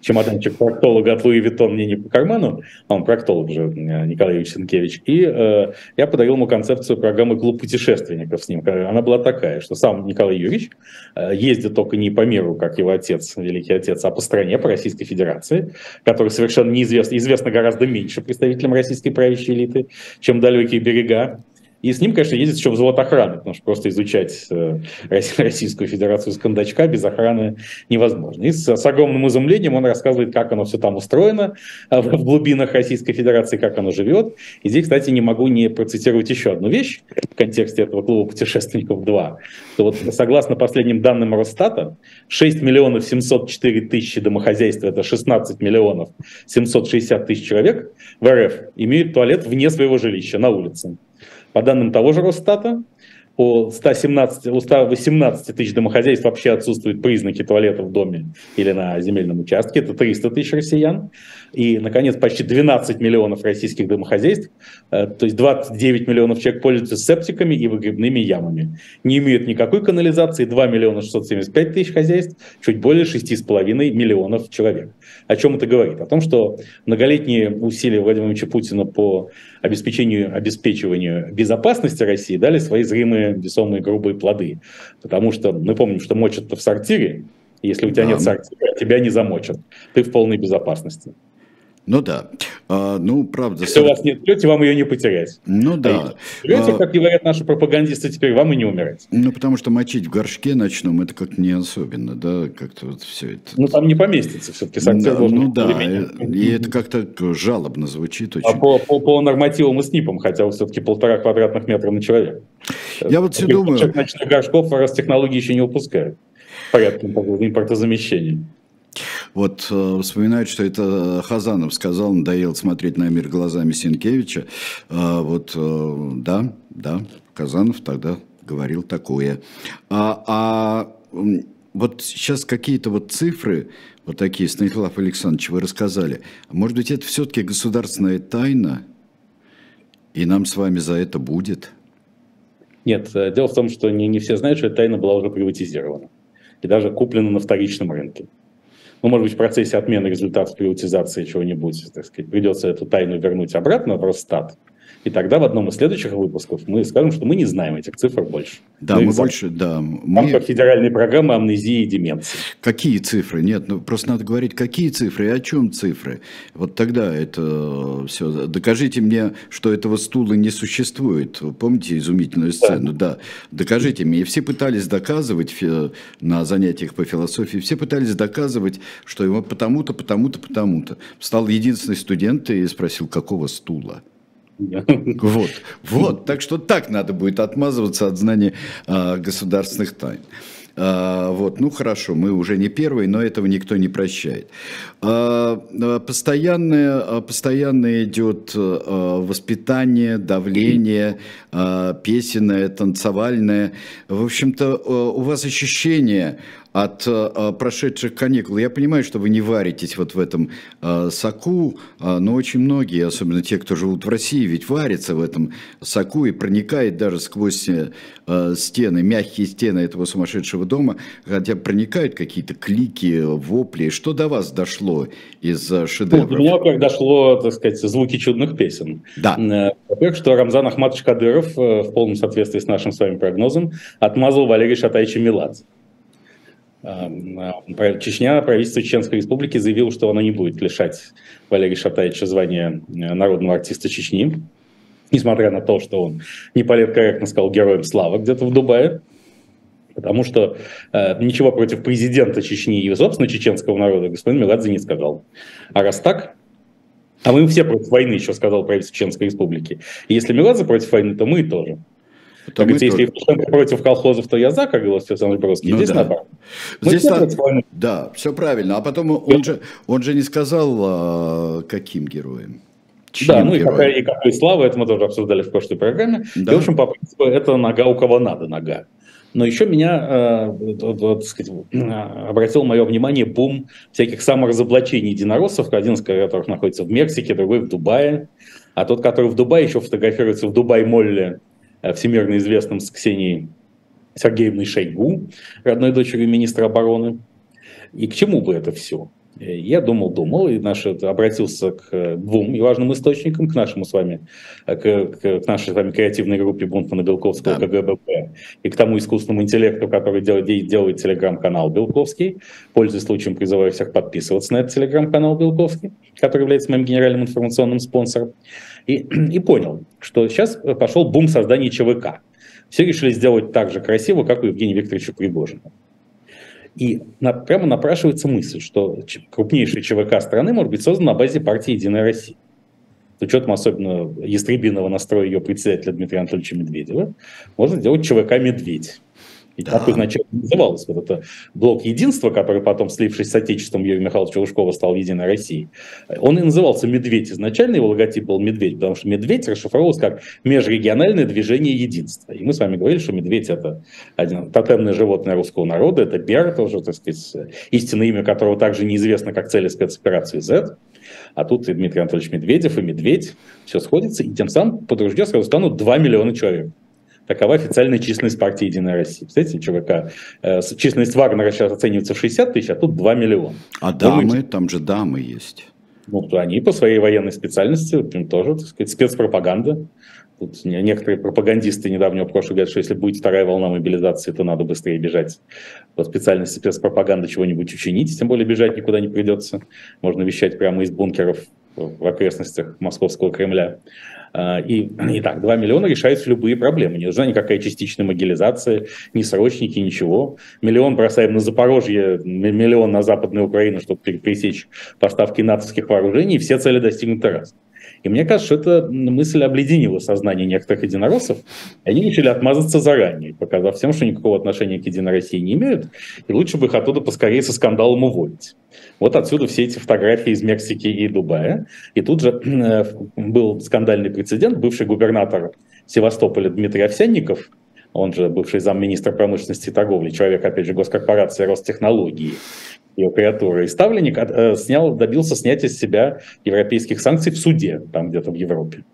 чемоданчик проктолога от Луи Виттон мне не по карману, а он проктолог же, Николай Юрьевич Сенкевич, и э, я подарил ему концепцию программы «Клуб путешественников» с ним. Она была такая, что сам Николай Юрьевич э, ездит только не по миру, как его отец, великий отец, а по стране, по Российской Федерации, который совершенно неизвестно, известно гораздо меньше представителям российской правящей элиты, чем далекие берега. И с ним, конечно, ездит еще взвод охраны, потому что просто изучать э, Российскую Федерацию с кондачка без охраны невозможно. И с, с огромным изумлением он рассказывает, как оно все там устроено э, в глубинах Российской Федерации, как оно живет. И здесь, кстати, не могу не процитировать еще одну вещь в контексте этого клуба путешественников 2. Что вот, согласно последним данным Росстата, 6 миллионов 704 тысячи домохозяйств, это 16 миллионов 760 тысяч человек в РФ, имеют туалет вне своего жилища, на улице. По данным того же Росстата, у 117, у 118 тысяч домохозяйств вообще отсутствуют признаки туалета в доме или на земельном участке, это 300 тысяч россиян. И, наконец, почти 12 миллионов российских домохозяйств, э, то есть 29 миллионов человек пользуются септиками и выгребными ямами. Не имеют никакой канализации 2 миллиона 675 тысяч хозяйств, чуть более 6,5 миллионов человек. О чем это говорит? О том, что многолетние усилия Владимира Ильича Путина по обеспечению, обеспечиванию безопасности России дали свои зримые, весомые, грубые плоды. Потому что мы помним, что мочат-то в сортире, если у тебя да. нет сортира, тебя не замочат. Ты в полной безопасности. Ну да. А, ну, правда. Если у вас нет тети, вам ее не потерять. Ну да. А тети, а... как говорят наши пропагандисты, теперь вам и не умирать. Ну, потому что мочить в горшке ночном, это как не особенно, да, как-то вот все это. Ну, там не поместится все-таки санкция. Да, ну да, и это как-то жалобно звучит очень. А по, по, по нормативам и СНИПам, хотя все-таки полтора квадратных метра на человека. Я вот все думаю... Ночных горшков раз технологии еще не выпускают. Порядком импортозамещения. Вот э, вспоминают, что это Хазанов сказал, надоело смотреть на мир глазами Сенкевича. Э, вот, э, да, да, Казанов тогда говорил такое. А, а вот сейчас какие-то вот цифры, вот такие, Станислав Александрович, вы рассказали. Может быть, это все-таки государственная тайна, и нам с вами за это будет? Нет, дело в том, что не, не все знают, что эта тайна была уже приватизирована и даже куплена на вторичном рынке ну, может быть, в процессе отмены результатов приватизации чего-нибудь, так сказать, придется эту тайну вернуть обратно в Росстат. И тогда в одном из следующих выпусков мы скажем, что мы не знаем этих цифр больше. Да, мы, мы больше, да. Мы... В рамках федеральной программы амнезии и деменции. Какие цифры? Нет, ну просто надо говорить, какие цифры и о чем цифры. Вот тогда это все. Докажите мне, что этого стула не существует. Помните изумительную сцену? Да. да. Докажите мне. И все пытались доказывать на занятиях по философии, все пытались доказывать, что его потому-то, потому-то, потому-то. Встал единственный студент и спросил, какого стула? Вот, вот. Так что так надо будет отмазываться от знания а, государственных тайн. А, вот, ну хорошо, мы уже не первые, но этого никто не прощает. А постоянное, постоянно идет воспитание, давление, песенное, танцевальное. В общем-то, у вас ощущение от э, прошедших каникул. Я понимаю, что вы не варитесь вот в этом э, соку, э, но очень многие, особенно те, кто живут в России, ведь варятся в этом соку и проникает даже сквозь э, стены, мягкие стены этого сумасшедшего дома, хотя проникают какие-то клики, вопли. Что до вас дошло из э, шедевров? Ну, до меня как дошло, так сказать, звуки чудных песен. Да. Э, во-первых, что Рамзан Ахматович Кадыров э, в полном соответствии с нашим с вами прогнозом отмазал Валерия Шатаевича Меладзе. Чечня, правительство Чеченской Республики заявило, что оно не будет лишать Валерия Шатаевича звания э, народного артиста Чечни, несмотря на то, что он не политкорректно сказал героем славы где-то в Дубае, потому что э, ничего против президента Чечни и, собственно, чеченского народа господин Меладзе не сказал. А раз так, а мы все против войны, еще сказал правительство Чеченской Республики. И если Меладзе против войны, то мы тоже. Как говорится, если Евтушенко против колхозов, то я за, как говорил Александр Бродский. Ну, Здесь да. наоборот. Здесь на... Да, все правильно. А потом он же, он же не сказал, а, каким героем. Чьим да, ну и какая, и какой слава, это мы тоже обсуждали в прошлой программе. Да. И, в общем, по принципу, это нога у кого надо нога. Но еще меня, э, вот, сказать, обратил мое внимание бум всяких саморазоблачений единороссов, один из которых находится в Мексике, другой в Дубае. А тот, который в Дубае, еще фотографируется в Дубай-Молле Э, всемирно известным с Ксенией Сергеевной Шойгу, родной дочерью министра обороны. И к чему бы это все? Э, я думал, думал, и наш, обратился к э, двум важным источникам, к нашему с вами, к, к нашей с вами креативной группе Бунтмана Белковского да. КГБП и к тому искусственному интеллекту, который делает, делает телеграм-канал Белковский. Пользуясь случаем, призываю всех подписываться на этот телеграм-канал Белковский, который является моим генеральным информационным спонсором. И, и понял, что сейчас пошел бум создания ЧВК. Все решили сделать так же красиво, как у Евгения Викторовича Пригожина. И на, прямо напрашивается мысль, что крупнейшая ЧВК страны может быть создана на базе партии «Единая Россия». С учетом особенно ястребиного настроя ее председателя Дмитрия Анатольевича Медведева, можно сделать ЧВК «Медведь». И да. так изначально называлось вот это блок единства, который потом, слившись с Отечеством Юрия Михайловича Лужкова, стал Единой Россией. Он и назывался «Медведь». Изначально его логотип был «Медведь», потому что «Медведь» расшифровывался как «Межрегиональное движение единства». И мы с вами говорили, что медведь – это один тотемное животное русского народа, это Бер, тоже, так сказать, истинное имя которого также неизвестно, как цели спецоперации Z. А тут и Дмитрий Анатольевич Медведев, и Медведь, все сходится, и тем самым под ружье сразу станут 2 миллиона человек. Такова официальная численность партии «Единая Россия». Представляете, ЧВК, э, численность Вагнера сейчас оценивается в 60 тысяч, а тут 2 миллиона. А дамы, Думаете, там же дамы есть. Ну, они по своей военной специальности тоже, так сказать, спецпропаганда. Тут некоторые пропагандисты недавнего прошлого говорят, что если будет вторая волна мобилизации, то надо быстрее бежать по специальности спецпропаганды чего-нибудь учинить, тем более бежать никуда не придется. Можно вещать прямо из бункеров в окрестностях московского Кремля. А, и, и так, 2 миллиона решаются любые проблемы. Не нужна никакая частичная могилизация, ни срочники, ничего. Миллион бросаем на Запорожье, миллион на Западную Украину, чтобы пересечь поставки натовских вооружений, и все цели достигнуты раз. И мне кажется, что эта мысль обледенила сознание некоторых единороссов, и они решили отмазаться заранее, показав всем, что никакого отношения к Единой России не имеют, и лучше бы их оттуда поскорее со скандалом уволить. Вот отсюда все эти фотографии из Мексики и Дубая. И тут же э, был скандальный прецедент. Бывший губернатор Севастополя Дмитрий Овсянников, он же бывший замминистра промышленности и торговли, человек, опять же, госкорпорации Ростехнологии, ее креатура и ставленник, э, снял, добился снятия с себя европейских санкций в суде, там где-то в Европе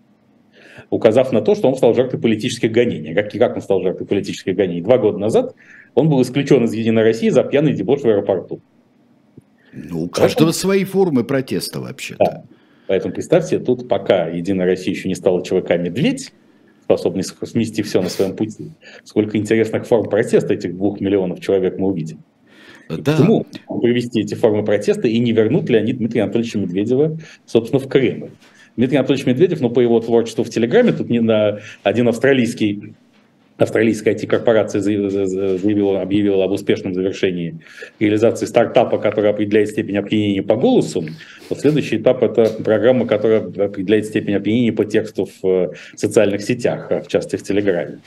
указав на то, что он стал жертвой политических гонений. Как, как он стал жертвой политических гонений? Два года назад он был исключен из «Единой России» за пьяный дебош в аэропорту. Ну, у каждого Поэтому... свои формы протеста вообще-то. Да. Поэтому представьте, тут пока Единая Россия еще не стала ЧВК «Медведь», способный смести все на своем пути, сколько интересных форм протеста этих двух миллионов человек мы увидим. Да. Почему провести эти формы протеста и не вернут ли они Дмитрия Анатольевича Медведева, собственно, в Кремль? Дмитрий Анатольевич Медведев, ну, по его творчеству в Телеграме, тут не на один австралийский австралийская IT-корпорация заявила, объявила об успешном завершении реализации стартапа, который определяет степень опьянения по голосу. Вот следующий этап – это программа, которая определяет степень опьянения по тексту в э, социальных сетях, в частности в Телеграме.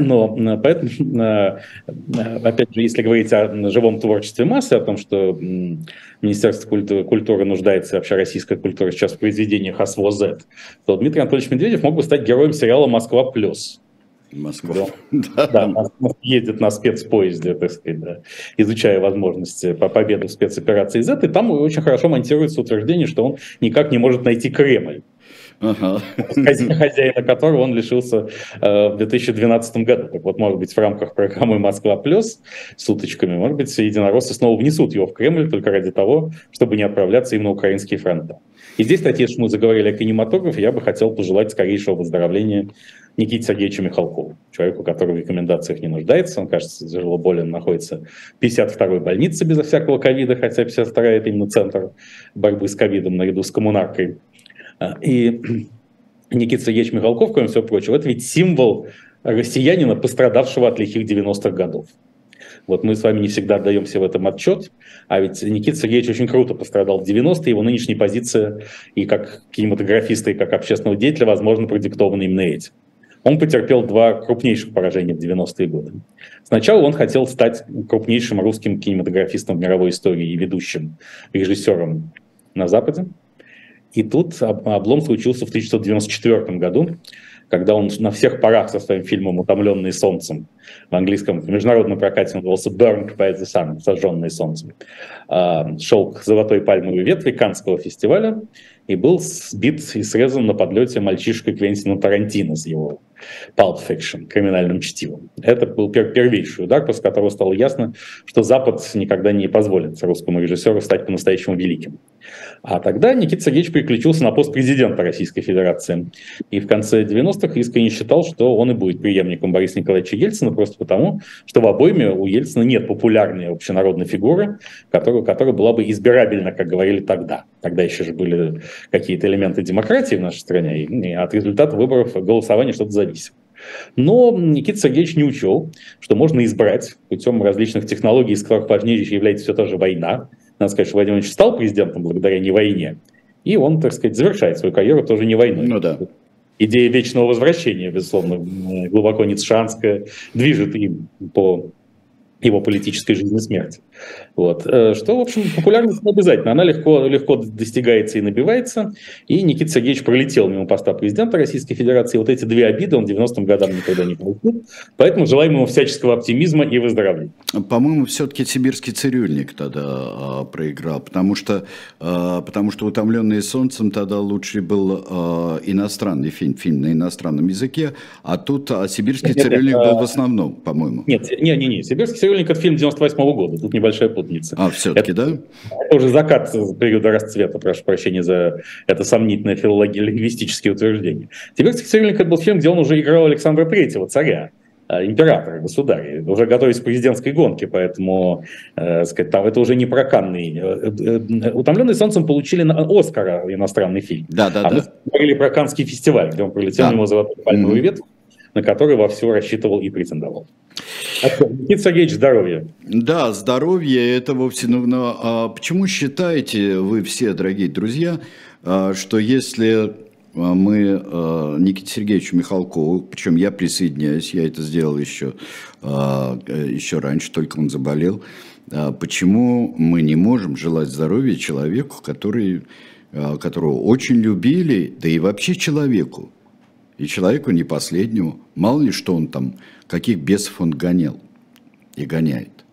Но поэтому, э, опять же, если говорить о живом творчестве массы, о том, что Министерство культуры, культуры нуждается, вообще российская культура сейчас в произведениях ОСВО-Z, то Дмитрий Анатольевич Медведев мог бы стать героем сериала «Москва плюс». Москва. Да, да. да едет на спецпоезде, так сказать, да, изучая возможности по победы в спецоперации Z, и там очень хорошо монтируется утверждение, что он никак не может найти Кремль. Ага. хозяина которого он лишился э, в 2012 году. Так вот, может быть, в рамках программы «Москва плюс» с уточками, может быть, единороссы снова внесут его в Кремль только ради того, чтобы не отправляться им на украинские фронта. И здесь, кстати, если мы заговорили о кинематографе, я бы хотел пожелать скорейшего выздоровления Никите Сергеевичу Михалкову, человеку, который в рекомендациях не нуждается. Он, кажется, тяжело болен, находится в 52-й больнице безо всякого ковида, хотя 52-я – это именно центр борьбы с ковидом наряду с коммунаркой. А, и Никита Сергеевич Михалков, кроме всего прочего, это ведь символ россиянина, пострадавшего от лихих 90-х годов. Вот мы с вами не всегда отдаемся в этом отчет, а ведь Никита Сергеевич очень круто пострадал в 90-е, его нынешняя позиция и как кинематографиста, и как общественного деятеля, возможно, продиктована именно этим. Он потерпел два крупнейших поражения в 90-е годы. Сначала он хотел стать крупнейшим русским кинематографистом в мировой истории и ведущим режиссером на Западе. И тут облом случился в 1994 году, когда он на всех парах со своим фильмом «Утомленный солнцем» в английском в международном прокате назывался «Burned by the Sun», «Сожженный солнцем», а, шел к «Золотой пальмовой ветви» Каннского фестиваля и был сбит и срезан на подлете мальчишкой Квентина Тарантино с его Pulp Fiction, криминальным чтивом. Это был пер первейший удар, после которого стало ясно, что Запад никогда не позволит русскому режиссеру стать по-настоящему великим. А тогда Никита Сергеевич переключился на пост президента Российской Федерации. И в конце 90-х искренне считал, что он и будет преемником Бориса Николаевича Ельцина, просто потому, что в обойме у Ельцина нет популярной общенародной фигуры, которая, которая была бы избирабельна, как говорили тогда. Тогда еще же были какие-то элементы демократии в нашей стране, и от результата выборов голосования что-то зависит. Но Никита Сергеевич не учел, что можно избрать путем различных технологий, из которых важнейшей является все та же война. Надо сказать, что Владимир Владимирович стал президентом благодаря не войне, и он, так сказать, завершает свою карьеру тоже не войной. Ну да. идея вечного возвращения, безусловно, глубоко ницшанская, движет им по его политической жизни смерти. Вот. Э, что, в общем, популярность не обязательно. Она легко, легко достигается и набивается. И Никита Сергеевич пролетел мимо поста президента Российской Федерации. Вот эти две обиды он 90-м годам никогда не получил. Поэтому желаем ему всяческого оптимизма и выздоровления. По-моему, все-таки сибирский цирюльник тогда а, проиграл, потому что, а, потому что «Утомленные солнцем» тогда лучший был а, иностранный фильм, фильм на иностранном языке, а тут сибирский нет, цирюльник нет, был в основном, по-моему. Нет, не, не, не. Сибирский цирюльник – это фильм 98 -го года. Тут небольшая путаница. А, все-таки, это, да? Это уже закат периода расцвета, прошу прощения за это сомнительное филологическое утверждение. Тибетский цирюльник это был фильм, где он уже играл Александра Третьего, царя а, императора, государя, уже готовясь к президентской гонке, поэтому, э, сказать, там это уже не проканный. Э, э, «Утомленный солнцем» получили на Оскара иностранный фильм. Да, да, а да. мы говорили про Канский фестиваль, где он прилетел, да. на золотой пальмовый mm-hmm. ветвь, на который вовсю рассчитывал и претендовал. Никита Сергеевич, здоровье. Да, здоровье, это вовсе... Ну, а почему считаете вы все, дорогие друзья, а, что если а, мы а, Никите Сергеевичу Михалкову, причем я присоединяюсь, я это сделал еще, еще раньше, только он заболел, почему мы не можем желать здоровья человеку, который, которого очень любили, да и вообще человеку, и человеку не последнему, мало ли что он там, каких бесов он гонял и гоняет.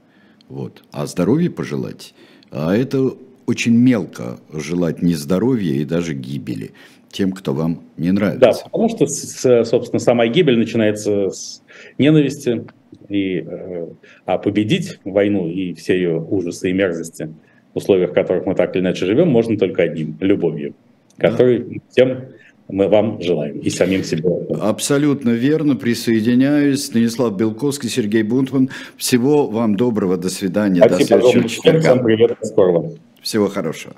Вот. А здоровье пожелать, а это очень мелко желать нездоровья и даже гибели тем, кто вам не нравится. Да, потому что, собственно, самая гибель начинается с ненависти, и, э, а победить войну и все ее ужасы и мерзости в условиях, в которых мы так или иначе живем, можно только одним – любовью, который да. тем мы вам желаем и самим себе. Абсолютно верно, присоединяюсь. Станислав Белковский, Сергей Бунтман. Всего вам доброго, до свидания. Спасибо, до следующего четверга. Всем привет, скорого. Всего хорошего.